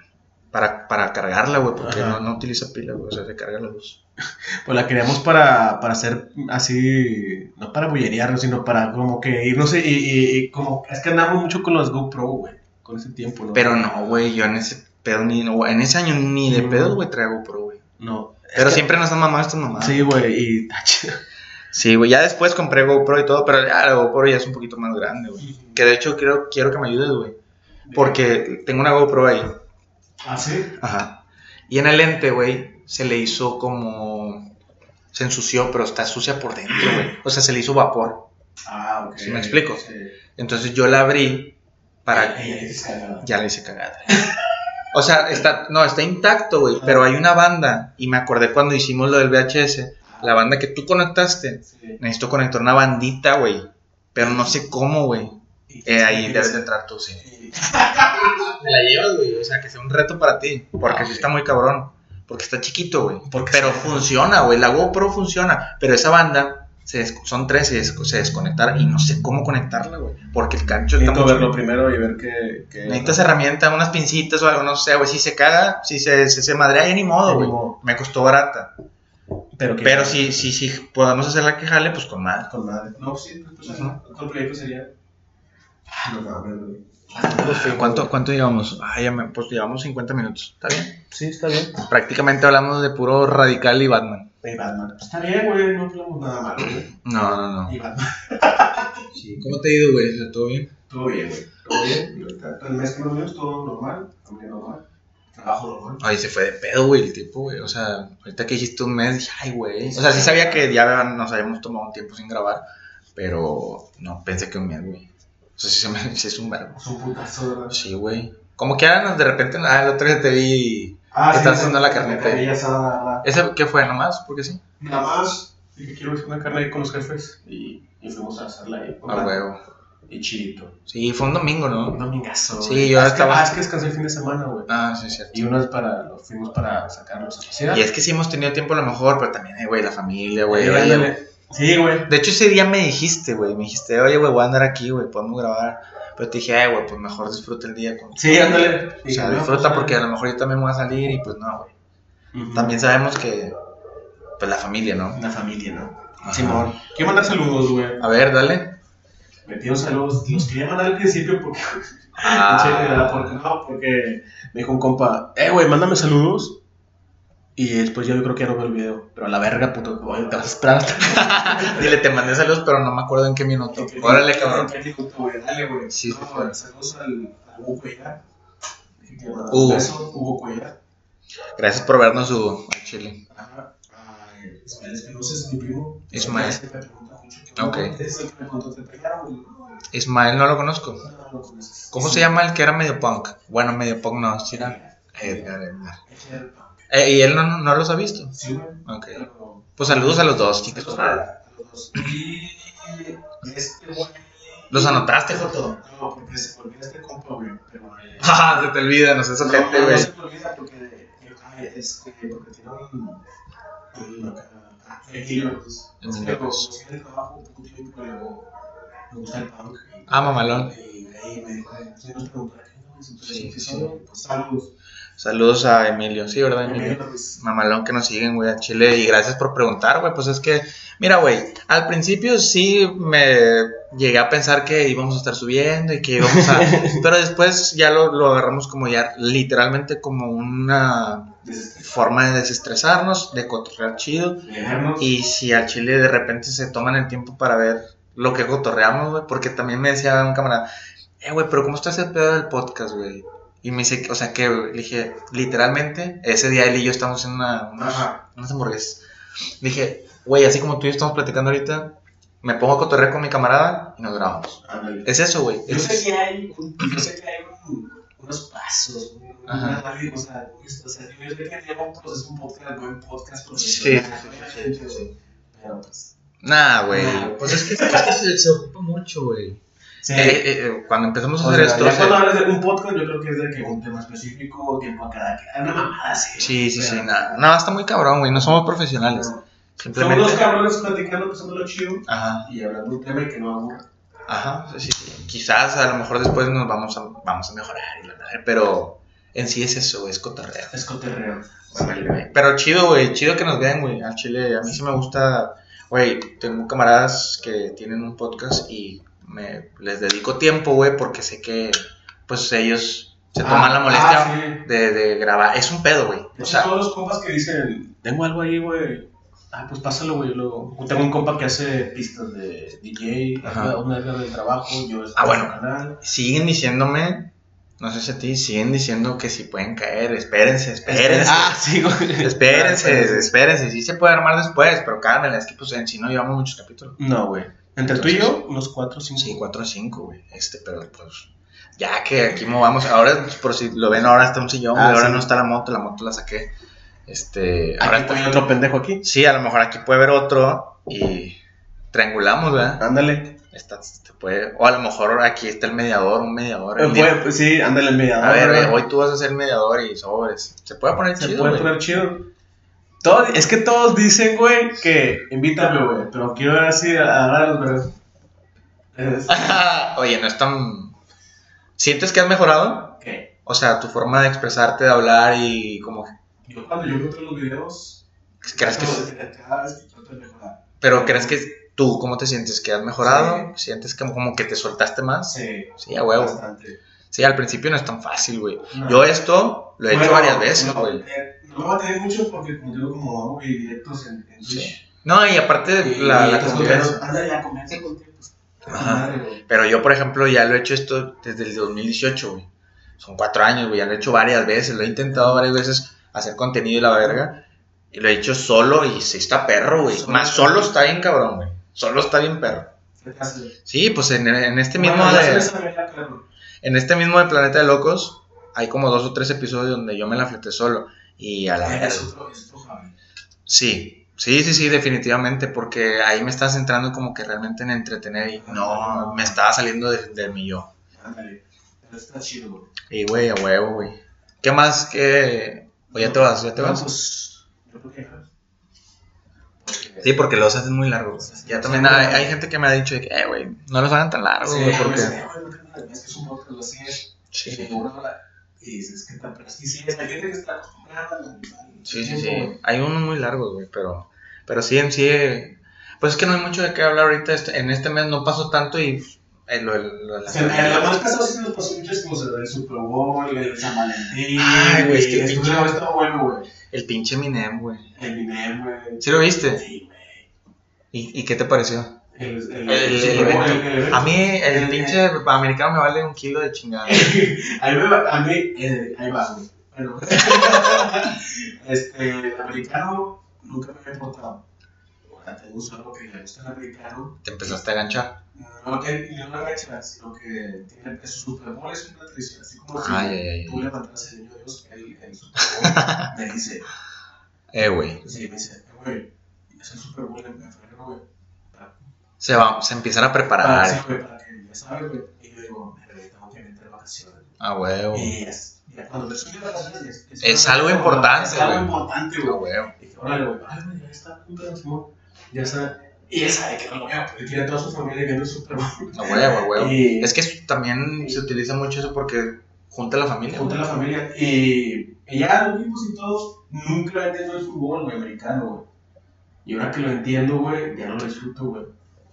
para, para cargarla, güey, porque no, no utiliza pila, güey, o sea, se carga la luz. (laughs) Pues la queríamos para, para hacer así, no para bullerearnos, sino para como que irnos y, y, y como, es que andamos mucho con los GoPro, güey, con ese tiempo, ¿no? Pero no, güey, yo en ese pedo ni, no, en ese año ni de pedo, güey, traigo GoPro, güey. No. Pero es que- siempre nos han mamado estas mamadas. Sí, güey, y está chido. Sí, güey, ya después compré GoPro y todo, pero ya la GoPro ya es un poquito más grande, güey. Que de hecho quiero, quiero que me ayudes, güey. Porque tengo una GoPro ahí. ¿Ah, sí? Ajá. Y en el lente, güey, se le hizo como... Se ensució, pero está sucia por dentro, güey. O sea, se le hizo vapor. Ah, ok. ¿Sí me explico? Sí. Entonces yo la abrí para... Ella es cagada. Ya la hice cagada. (laughs) O sea, está... No, está intacto, güey. Pero hay una banda. Y me acordé cuando hicimos lo del VHS. La banda que tú conectaste. Sí. Necesito conectar una bandita, güey. Pero no sé cómo, güey. Eh, ahí debes de entrar tú, sí. Me (laughs) la llevas, güey. O sea, que sea un reto para ti. Porque Ah, sí está muy cabrón. Porque está chiquito, güey. Pero funciona, güey. La GoPro funciona. Pero esa banda se des- son tres y des- se desconectaron y no sé cómo conectarla, güey. Porque el cancho está Necesito mucho- verlo primero y ver qué. qué Necesitas herramienta, unas pincitas o algo, no sé, güey. Si se caga, si se, se, se madrea, ya ni modo, güey. Me costó barata. Pero, que- Pero si, si, si podemos hacerla que jale, pues con más. Con madre. No, sí, pues Ujú. otro proyecto sería. Ah, No mames, güey. ¿Cuánto, ¿Cuánto llevamos? Ah, ya me, pues llevamos 50 minutos. ¿Está bien? Sí, está bien. Prácticamente hablamos de puro radical y Batman. Y Batman. Está bien, güey, no tenemos nada malo, güey. No, no, no. Y Batman. (laughs) ¿Cómo te ha ido, güey? ¿Todo bien? Todo bien, güey. Todo bien. El mes que nos vimos, todo normal. Familia normal. Trabajo normal. Ay, se fue de pedo, güey, el tipo, güey. O sea, ahorita que dijiste un mes, dije, ay, güey. O sea, sí sabía que ya nos habíamos tomado un tiempo sin grabar, pero no pensé que un mes, güey. O sea, sí, se me, (laughs) sí es un verbo. Es un putazo, ¿verdad? Sí, güey. Como que ahora de repente, ah, el otro día te vi. Ah, Estás haciendo la carnita. carnita. asada. ¿Ese qué fue nomás? Porque sí. Nada más. Dije, quiero hacer una carne ahí con los jefes. Y, y fuimos a hacerla ahí. A huevo. Y chilito. Sí, fue un domingo, ¿no? Un domingazo. Sí, güey. yo es estaba- Que, ah, es que descansé el fin de semana, güey. Ah, sí, cierto. Y uno es para. Lo fuimos para sacarlos a pasear. Y es que sí hemos tenido tiempo a lo mejor, pero también, eh, güey, la familia, güey. Sí. Sí, güey. De hecho, ese día me dijiste, güey, me dijiste, oye, güey, voy a andar aquí, güey, podemos grabar. Pero te dije, ay, güey, pues mejor disfruta el día. Con... Sí, ándale. O sea, disfruta porque a lo mejor yo también voy a salir y pues no, güey. Ujú. También sabemos que, pues la familia, ¿no? La familia, ¿no? Simón. Quiero mandar saludos, güey. A ver, dale. Me pido saludos. Los quería mandar al principio porque. (laughs) Ah. (laughs) Porque me dijo un compa, eh, güey, mándame saludos. Y después yo creo que ya no veo el video. Pero a la verga, puto, güey, te vas a esperar hasta (laughs) Dile, te mandé saludos, pero no me acuerdo en qué minuto. Órale, cabrón. ¿Qué minuto, güey? Dale, güey. Sí, No, fue. Saludos al, al Hugo Cuellar. Hugo. beso, Hugo Cuellar. Gracias por vernos, Hugo, al chile. Ajá. Ay, Ismael Espinosa es mi primo. Ismael. Ese que me pregunta mucho que- Ok. Me Ismael no lo conozco. ¿Cómo se llama el que era medio punk? Bueno, medio punk no, sí era Edgar, Edgar. Eh, ¿Y él no, no los ha visto? Sí, güey. Ok. Pero- Pues saludos a los dos, chicos. A los dos. Y este güey. ¿Los anotaste, Joto? No, porque se me olvida este compa, güey. Pero. eh, (laughs) Ah, se te olvida, no no, ojete, no, güey. no se me olvida porque. ay, este, porque tiene un. un ah, pues. Pues. en el trabajo un pero me gusta el punk. Ah, mamalón. Saludos. Saludos a Emilio, sí, ¿verdad, Emilio? Emilio, Mamalón que nos siguen, güey, a Chile. Y gracias por preguntar, güey. Pues es que, mira, güey, al principio sí me llegué a pensar que íbamos a estar subiendo y que íbamos a. (laughs) pero después ya lo, lo agarramos como ya literalmente como una forma de desestresarnos, de cotorrear chido. leernos. Y si al Chile de repente se toman el tiempo para ver lo que cotorreamos, güey, porque también me decía un camarada, eh, güey, pero ¿cómo está ese pedo del podcast, güey? Y me dice, o sea, que, güey? le dije, literalmente, ese día él y yo estamos en una, unas, hamburguesas. Le dije, güey, así como tú y yo estamos platicando ahorita, me pongo a cotorrear con mi camarada y nos grabamos. Ándale. Es eso, güey. Yo Es- sé que hay, un- yo sé que hay un- unos pasos, un- Ajá. o sea, o sea, yo sé que lleva un proceso, un podcast, buen podcast Sí, profesional, sí, sí, güey, pero pues, Nah, güey. Nah. Pues es que, es que se, se ocupa mucho, güey. Sí. Eh, eh, eh, cuando empezamos a O hacer sea, esto... ya cuando hablas de un podcast, yo creo que es de que un tema específico, tiempo a cada que una mamada. Sí, sí, sí, Pero- nada. No, está muy cabrón, güey. No somos profesionales. Somos Simplemente. dos cabrones platicando, pasándolo chido Ajá, y hablando de un tema y que no aburra. ajá. Sí, sí. Quizás a lo mejor después nos vamos a, vamos a mejorar y la madre, pero en sí es eso, es cotorreo. Es. Órale, güey. Pero chido, güey. Chido que nos vean, güey. Al chile, a mí sí me gusta. Güey, tengo camaradas que tienen un podcast y me les dedico tiempo, güey, porque sé que, pues, ellos se toman la molestia Ah, sí. de, de grabar. Es un pedo, güey. O sea, todos los compas que dicen, tengo algo ahí, güey. Ah, pues pásalo, güey. Luego, tengo un compa que hace pistas de DJ, Ajá. una vez del trabajo, yo estoy Ah, bueno. en su canal. siguen diciéndome, no sé si a ti, siguen diciendo que si pueden caer, espérense, espérense. Ah, sí, güey. Espérense, espérense, sí se puede armar después, pero cálmenla, es que pues en sí no llevamos muchos capítulos. No, güey. Entre tú y yo, unos 4 o 5. Sí, 4 o 5, güey. Este, pero pues. Ya que aquí movamos. Ahora, por si lo ven, ahora está un sillón, Ah, ahora sí. no está la moto, la moto la saqué. Este. Ahora Ahora está. otro pendejo aquí. Sí, a lo mejor aquí puede haber otro y triangulamos, ¿verdad? Ándale. Está, se puede, o a lo mejor aquí está el mediador, un mediador. Eh, pues sí, ándale el mediador. a ver, eh, hoy tú vas a ser mediador y sobres. Se puede poner Se chido, puede güey. poner chido. Todo- es que todos dicen, güey, que invítame, güey, pero quiero ver así a a los. Es- (laughs) Oye, no es tan. ¿Sientes que has mejorado? ¿Qué? O sea, tu forma de expresarte, de hablar y como. Yo cuando yo veo los videos, ¿Crees que.? trato- cada vez que trato de mejorar. Pero crees que tú, ¿cómo te sientes? ¿Que has mejorado? ¿Sientes que como que te soltaste más? Sí, Sí, a huevo. bastante. Sí, al principio no es tan fácil, güey. No. Yo esto lo he hecho Bueno, varias veces, no, güey. eh, No a tener mucho porque, como digo, como hago directos en, en Sí. Twitch. No, y aparte Y- la, y la confianza. contenidos, Ándale, la confianza contigo. pues, Ajá. madre, güey. Pero yo, por ejemplo, ya lo he hecho esto desde el 2018, güey. Son cuatro años, güey. Ya lo he hecho varias veces. Lo he intentado varias veces hacer contenido y la verga. Y lo he hecho solo y sí está perro, güey. Solo. Más solo está bien cabrón, güey. Solo está bien perro. Sí, pues en, en este mismo Bueno, de, en este mismo de Planeta de Locos hay como dos o tres episodios donde yo me la fleté solo. Y a la Javi. Sí, sí, sí, sí, definitivamente, porque ahí me estaba centrando como que realmente en entretener y no, me estaba saliendo de, de mi yo. Ándale. Pero está chido, güey. Y güey, a huevo, güey. ¿Qué más que... O ya te vas, ya te vas. Pues, Sí, porque los hacen muy largos. Ya también hay, hay gente que me ha dicho de que, eh, güey, no los hagan tan largos, Sí, güey, porque... Es que es un podcast, así es. Sí, Y y dices que tan, pero sí, sí, hay gente que está acostumbrada sí, sí, sí. Hay unos muy largos, güey, pero... Pero sí, en sí... Pues es que no hay mucho de qué hablar ahorita. este- en este mes no pasó tanto y... eh, lo, lo de la- la más pasado sí nos pasó muchas cosas, el Super Bowl, el San Valentín, Ay, güey, es que y pinche- estaba bueno, güey. El pinche Minem, güey. El Minem, güey. ¿Sí lo viste? Sí, güey. ¿Y, ¿Y qué te pareció? El, el, El, el el- el. A mí el El- pinche americano me vale un kilo de chingada. (laughs) a mí, a mí eh, ahí va, güey. Bueno, (laughs) este, el americano nunca me había importado. Ahora tengo un solo que le gusta el americano. Te empezaste a ganchar. No que no una gacha, sino que tiene es su Super Bowl es una tradición. Así como si Ay, ay, ay. tú levantas el niño Dios, el, el Super Bowl (laughs) me dice, Eh, güey. sí, me dice, güey, es el Super Bowl en febrero, güey. Se, va, se empiezan a Para, preparar. sí, güey, para que ya sabes, güey. Y yo digo, "Verga, tengo que meter vacaciones. Ah, huevo. Y es, ya cuando te subes vacaciones, es, Es algo importante, Es algo güey. importante, Ah, huevo. Y dije, órale, güey, ay, güey, ya está, un pedazo, ya está. Y él sabe que no lo veo, porque tiene toda su familia viendo. A huevo, a huevo. Es que también se utiliza mucho eso porque junta a la familia. junto a güey. la familia. Y, y ya lo vimos y todo, nunca entiendo el fútbol, güey, americano, güey. Y ahora que lo entiendo, güey, ya no lo disfruto, güey.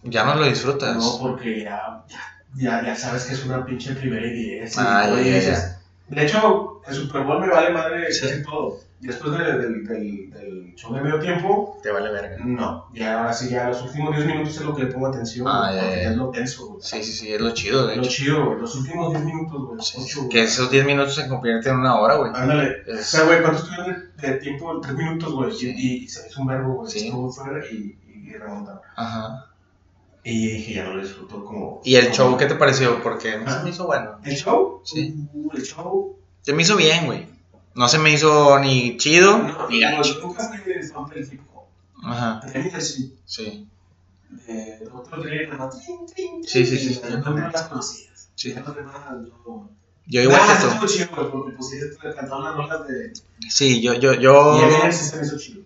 Ya no lo disfrutas. No, porque ya, ya, ya, ya sabes que es una pinche primera y diez. Ah, ya, y ya, dices, De hecho, el Super Bowl me vale madre Sí. casi todo. Después de- del, del, del show de medio tiempo, Te vale verga. no. Ya ahora sí, ya los últimos 10 minutos es lo que le pongo atención. Ah, ya, ya. ya es lo tenso, güey. Sí, sí, sí, es lo chido, de Lo hecho. chido, güey. Los últimos 10 minutos, güey. Sí, ocho. Que esos 10 minutos se convierten en una hora, güey. Ándale. O Es- sea, güey, ¿cuántos tuvieron de, de tiempo? 3 minutos, güey. Sí. Y, y se hizo un verbo, güey. Sí. Estuvo fuera y, y, y remontaron. Ajá. Y dije, ya no lo disfruto como. ¿Y el como- show qué te pareció? Porque no se Ah. me hizo bueno. ¿El show? Sí. Uh, el show. Se me hizo bien, güey. No se me hizo ni chido No, ni yo nunca fui de fan del hip hop. Ajá, sí. sí. De otro de nada más. Sí, sí, sí, sí. Yo no las conocías. Sí. Los demás no. Yo igual Ah, que tú. chido, porque pusiste cantaron las rolas de. Sí, yo, yo, yo, Y sí se me hizo chido.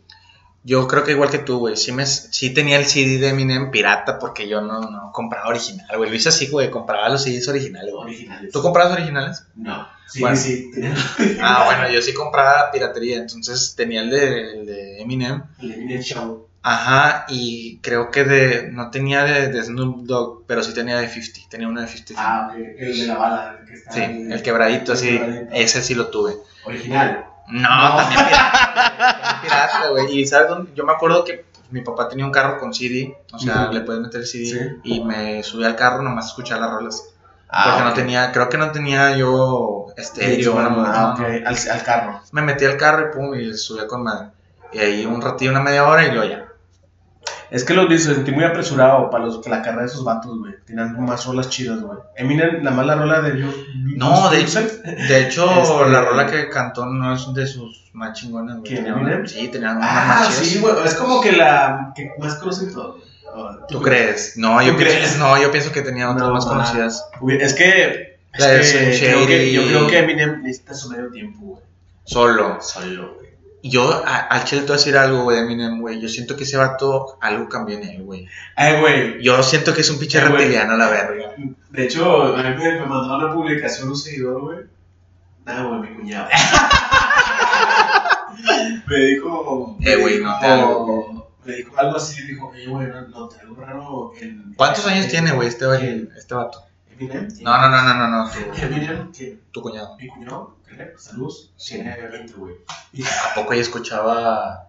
Yo creo que igual que tú, güey. Sí, me, sí tenía el CD de Eminem pirata porque yo no, no compraba original, güey. Hice así, güey. Compraba los CDs originales, güey. Originales. ¿Tú comprabas originales? No. Sí, Bueno. sí. (laughs) Ah, bueno, yo sí compraba piratería. Entonces tenía el de, el de Eminem. El Eminem Show. Ajá, y creo que de. No tenía de, de Snoop Dogg, pero sí tenía de 50. Tenía uno de 50. Ah. El de la bala. El que está sí, el quebradito, el así. quebradito. Ese sí lo tuve. Original. No, No. (laughs) también pirata. güey. Y sabes dónde? Yo me acuerdo que mi papá tenía un carro con CD. O sea, le puedes meter CD. Sí. Y me subí al carro nomás a escuchar las rolas. Ah, porque no tenía, creo que no tenía yo estéreo. Ah, no, no, ok. no. Al, al carro. Me metí al carro y pum, y le subía con madre. Y ahí un ratillo, una media hora y luego ya. Es que lo dice, sentí muy apresurado para, los, la carrera de esos vatos, güey. Tenían más rolas chidas, güey. Eminem, la mala rola de You. No, de hecho. De hecho, (laughs) Este- la rola que cantó no es de sus más chingonas, güey. ¿Quién, Eminem? una- Sí, tenía unas Ah, más sí, güey. Es como que la que más conocen todos. Ah, ¿Tú crees? No, yo ¿Tú pienso, crees? no, yo pienso que tenía otras No, más conocidas. Es que. Es que creo yo creo que Eminem necesita su medio tiempo, güey. Solo. Solo, güey. Yo a- al chile te voy a decir algo, güey, de Eminem, güey. Yo siento que ese vato algo cambió en él, güey. Ay, güey. Yo siento que es un pinche güey. reptiliano, la verga. De hecho, a mí me, mandó una publicación un seguidor, güey. Nada, güey, mi cuñado. (laughs) me dijo. Eh, güey, no te hago, Me dijo algo así, dijo, oye, güey, no, no te algo raro. En, ¿Cuántos años en- tiene, güey, este, este vato? Eminem. No, no, no, no, no, no. Tu, Eminem, que tu cuñado. mi cuñado, creo, saludos, tiene 20, güey. Y ¿A poco ella escuchaba?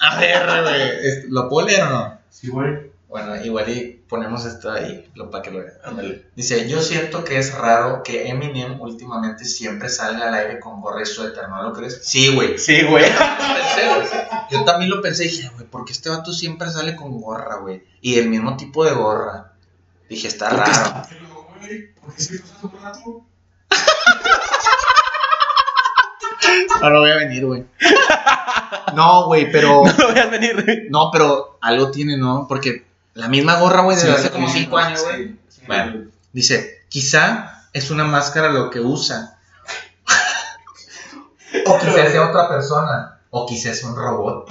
A ver, güey. ¿es- ¿Lo puedo leer o no? sí, güey. Bueno, igual y ponemos esto ahí lo, para que lo vean. Ándale. Dice, yo siento que es raro que Eminem últimamente siempre salga al aire con gorra y suéter, ¿no lo crees? Sí, güey. Sí, güey. Yo también lo pensé y dije, güey, ¿por qué este vato siempre sale con gorra, güey? Y el mismo tipo de gorra. Dije, está Porque raro. está pelo, güey. Porque si pasas un rato. No lo voy a venir, güey. (laughs) No, güey, pero... (laughs) No veas venir, güey. No, pero algo tiene, ¿no? Porque la misma gorra, güey, desde hace como 5 años, güey. Sí, sí, Bueno. güey. Dice, quizá es una máscara lo que usa. (laughs) o quizá sea otra persona. O quizá es un robot.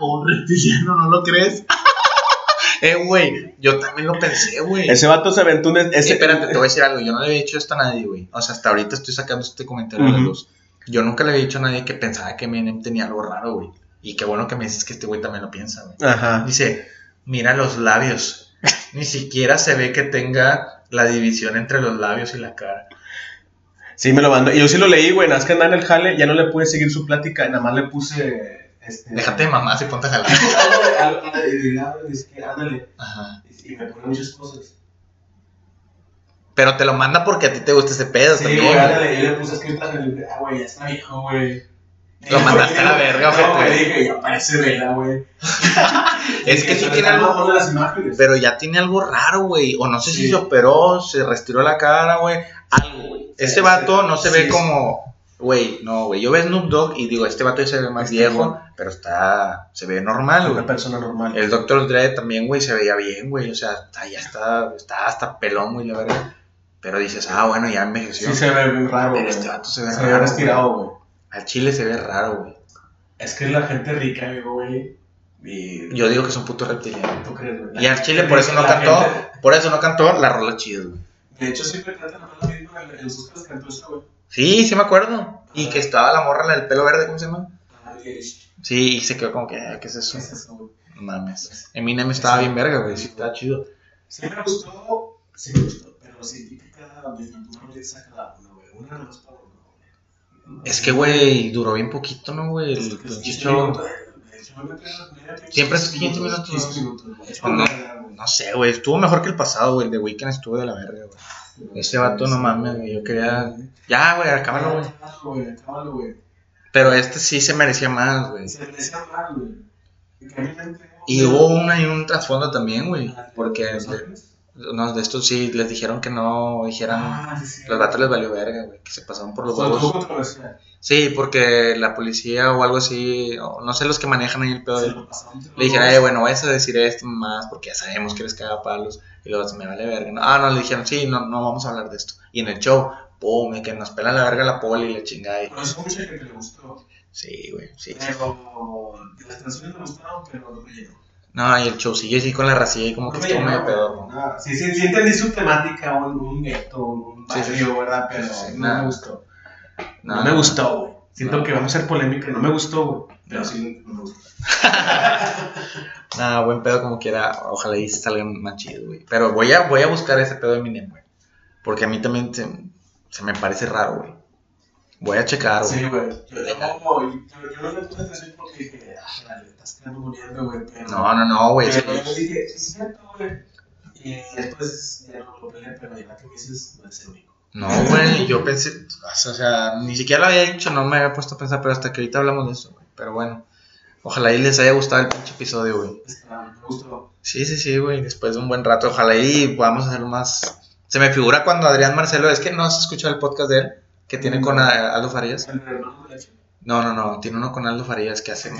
o un reptiliano, ¿no lo crees? Eh, güey, yo también lo pensé, güey. Ese vato se aventó un. Eh, Ese, espérate, te voy a decir algo. Yo no le había dicho esto a nadie, güey. O sea, hasta ahorita estoy sacando este comentario a la Ujú. luz. Yo nunca le había dicho a nadie que pensaba que Eminem tenía algo raro, güey. Y qué bueno que me dices que este güey también lo piensa, güey. Ajá. Dice, mira los labios. Ni siquiera se ve que tenga la división entre los labios y la cara. Sí, me lo mandó. Y yo sí lo leí, güey. Nada más que andaba en el jale, ya no le pude seguir su plática. Nada más le puse. Este, Déjate de mamás y ponte a jalar. (laughs) Ándale, ándale, y. Ajá. Y me pone muchas cosas. Pero te lo manda porque a ti te gusta ese pedo Sí, también. güey, güey. ándale. Yo le puse escritas en el. Ah, güey, ya está viejo, güey. Lo mandaste a la verga, No, ojete. güey, dije, ya parece vela, güey. (laughs) Es que sí tiene algo- las imágenes. Pero ya tiene algo raro, güey. O no sé si se operó, se retiró la cara, güey. Algo, güey. Ese sí. vato no se ve como. Güey, no, güey. Yo veo Snoop Dogg y digo, este vato ya se ve más Este, viejo, pero está. Se ve normal, Una güey. persona normal. El Dr. Dre también, güey, se veía bien, güey. O sea, está- ya está, está hasta pelón, güey, la verdad. Pero dices, ah, bueno, ya envejeció. Sí, se ve bien raro, güey. este vato se ve Se raro. estirado, güey. Al chile se ve raro, güey. Es que la gente rica, güey. Y. Yo digo que es un puto reptiliano. ¿Tú crees, güey? Y al chile por eso no cantó, gente- por eso no cantó la rola chida, güey. De hecho, siempre cantan la misma en sus cantó eso, güey. Sí, sí me acuerdo. Y que estaba la morra, la del pelo verde, ¿cómo se llama? Sí, y se quedó como que, ah, ¿qué es ¿Qué eso? es eso? No mames. Eminem estaba bien verga, güey, sí, estaba chido. Sí me gustó, sí me gustó, pero sí, típica de saca cada una, güey. Una nada más para uno. Es que, güey, duró bien poquito, ¿no, güey? El Es es pinche 15 show. pinche Siempre es 15 minutos. 15 minutos, güey. Es No. No sé, güey, estuvo mejor que el pasado, güey. El de Weekend estuvo de la verga, güey. Ese vato, no mames, güey, yo quería... Ya, güey, acábalo, güey. Acábalo. Pero este sí se merecía más, güey. Se me decía mal, güey. Y hubo una y un trasfondo también, güey. Ah, Porque ¿Los de, no, de estos sí les dijeron que no dijeran. Ah, sí, sí. Los vatos les valió verga, güey. Que se pasaron por los huevos. Sí, porque la policía o algo así, no sé los que manejan ahí el pedo. Le dijeron, eh, bueno, vayas a decir esto más porque ya sabemos que les caga palos. Y luego se me vale verga. No, Ah, no, le dijeron, sí, no, no vamos a hablar de esto. Y en el show, pum, y que nos pelan la verga la poli y la chingada. Por eso mucha gente le gustó. Sí, güey, sí. Pero las canciones me gustaron, pero no me llenó. No, y el show sigue así con la racilla y como que No me estuvo medio güey. ¿no? Sí, sí, sí entendí su temática, un, un gueto, un Sí, sí, barrio, sí. ¿verdad? Pero Sí, sí, no nada. me gustó. No, No, me gustó, güey. Siento que vamos a ser polémica. No me gustó, güey. Pero No. sí, no me gustó. (laughs) Nada, buen pedo como quiera. Ojalá y salgan más chido, güey. Pero voy a, voy a buscar ese pedo de Eminem, güey. Porque a mí también se, se me parece raro, güey. Voy a checar, güey. Sí, güey. Yo, como- yo, yo no le puse atención porque dije, ah, dale, estás quedando muriendo, güey. Pero, No, no, no, güey. pero yo dije, sí, es cierto, güey. Y después ya no lo peleé, pero ya que me dices, no es el único. No, güey, yo pensé, o sea, ni siquiera lo había dicho, no me había puesto a pensar, pero hasta que ahorita hablamos de eso, güey. Pero bueno, ojalá y les haya gustado el pinche episodio, güey. Sí, sí, sí, güey, después de un buen rato, ojalá y podamos hacerlo más. Se me figura cuando Adrián Marcelo, es que no has escuchado el podcast de él, que tiene con Aldo Farías. No, no, no, tiene uno con Aldo Farías que hace.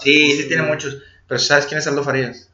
Sí, sí, tiene muchos. Pero ¿sabes quién es Aldo Farías?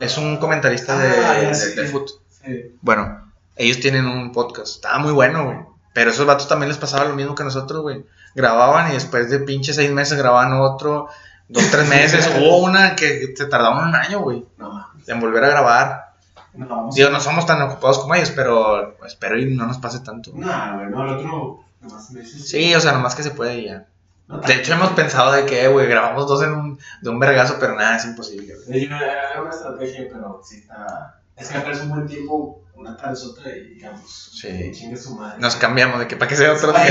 Es un comentarista de, Ah, de, de fut. Sí. Bueno, ellos tienen un podcast. Estaba muy bueno, güey. Pero esos vatos también les pasaba lo mismo que nosotros, güey. Grababan y después de pinche seis meses grababan otro, dos, tres (laughs) meses. Hubo una que se tardaba un año, güey, No en volver a grabar. No. Digo, no somos tan ocupados como ellos, pero espero y no nos pase tanto. Nah, güey, no, el otro. Nomás me dices. Sí, o sea, nomás que se puede ya. No, De hecho, hemos pensado de que, güey, grabamos dos en un, de un vergazo, pero nada, es imposible. güey. Una estrategia, pero sí está. Es que es un buen tiempo, una tras otra y digamos. Sí. Chingue su madre. Nos cambiamos de que para que sea otro día.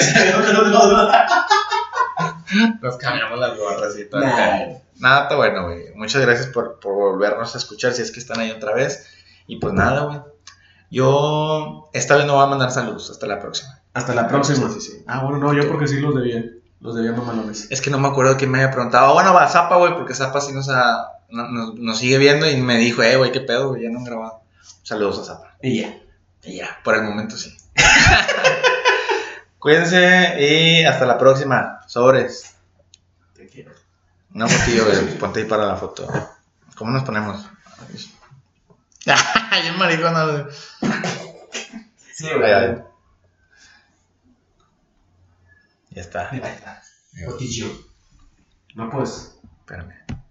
Nos cambiamos las gorras y todo. Nah. Nada, está bueno, güey. Muchas gracias por, por volvernos a escuchar si es que están ahí otra vez. Y pues nada, güey. Yo esta vez no voy a mandar saludos. Hasta la próxima. Hasta la próxima. Sí, sí. Ah, bueno, no, yo porque sí los debía. Los debía mamalones. Es que no me acuerdo quién me había preguntado. Bueno, va Zapa, güey, porque Zapa sí nos, ha- no- nos, nos sigue viendo y me dijo, eh, güey, qué pedo, güey, ya no han grabado. Saludos a Zapa. Y ya. Y ya, por el momento sí. (laughs) Cuídense y hasta la próxima. Sobres. Te quiero. Una fotillo. Ponte ahí para la foto. ¿Cómo nos ponemos? Ay, el maricón. no. Sí, güey. ahí. Ya está. Ahí está. Botillo. No, pues. Espérame.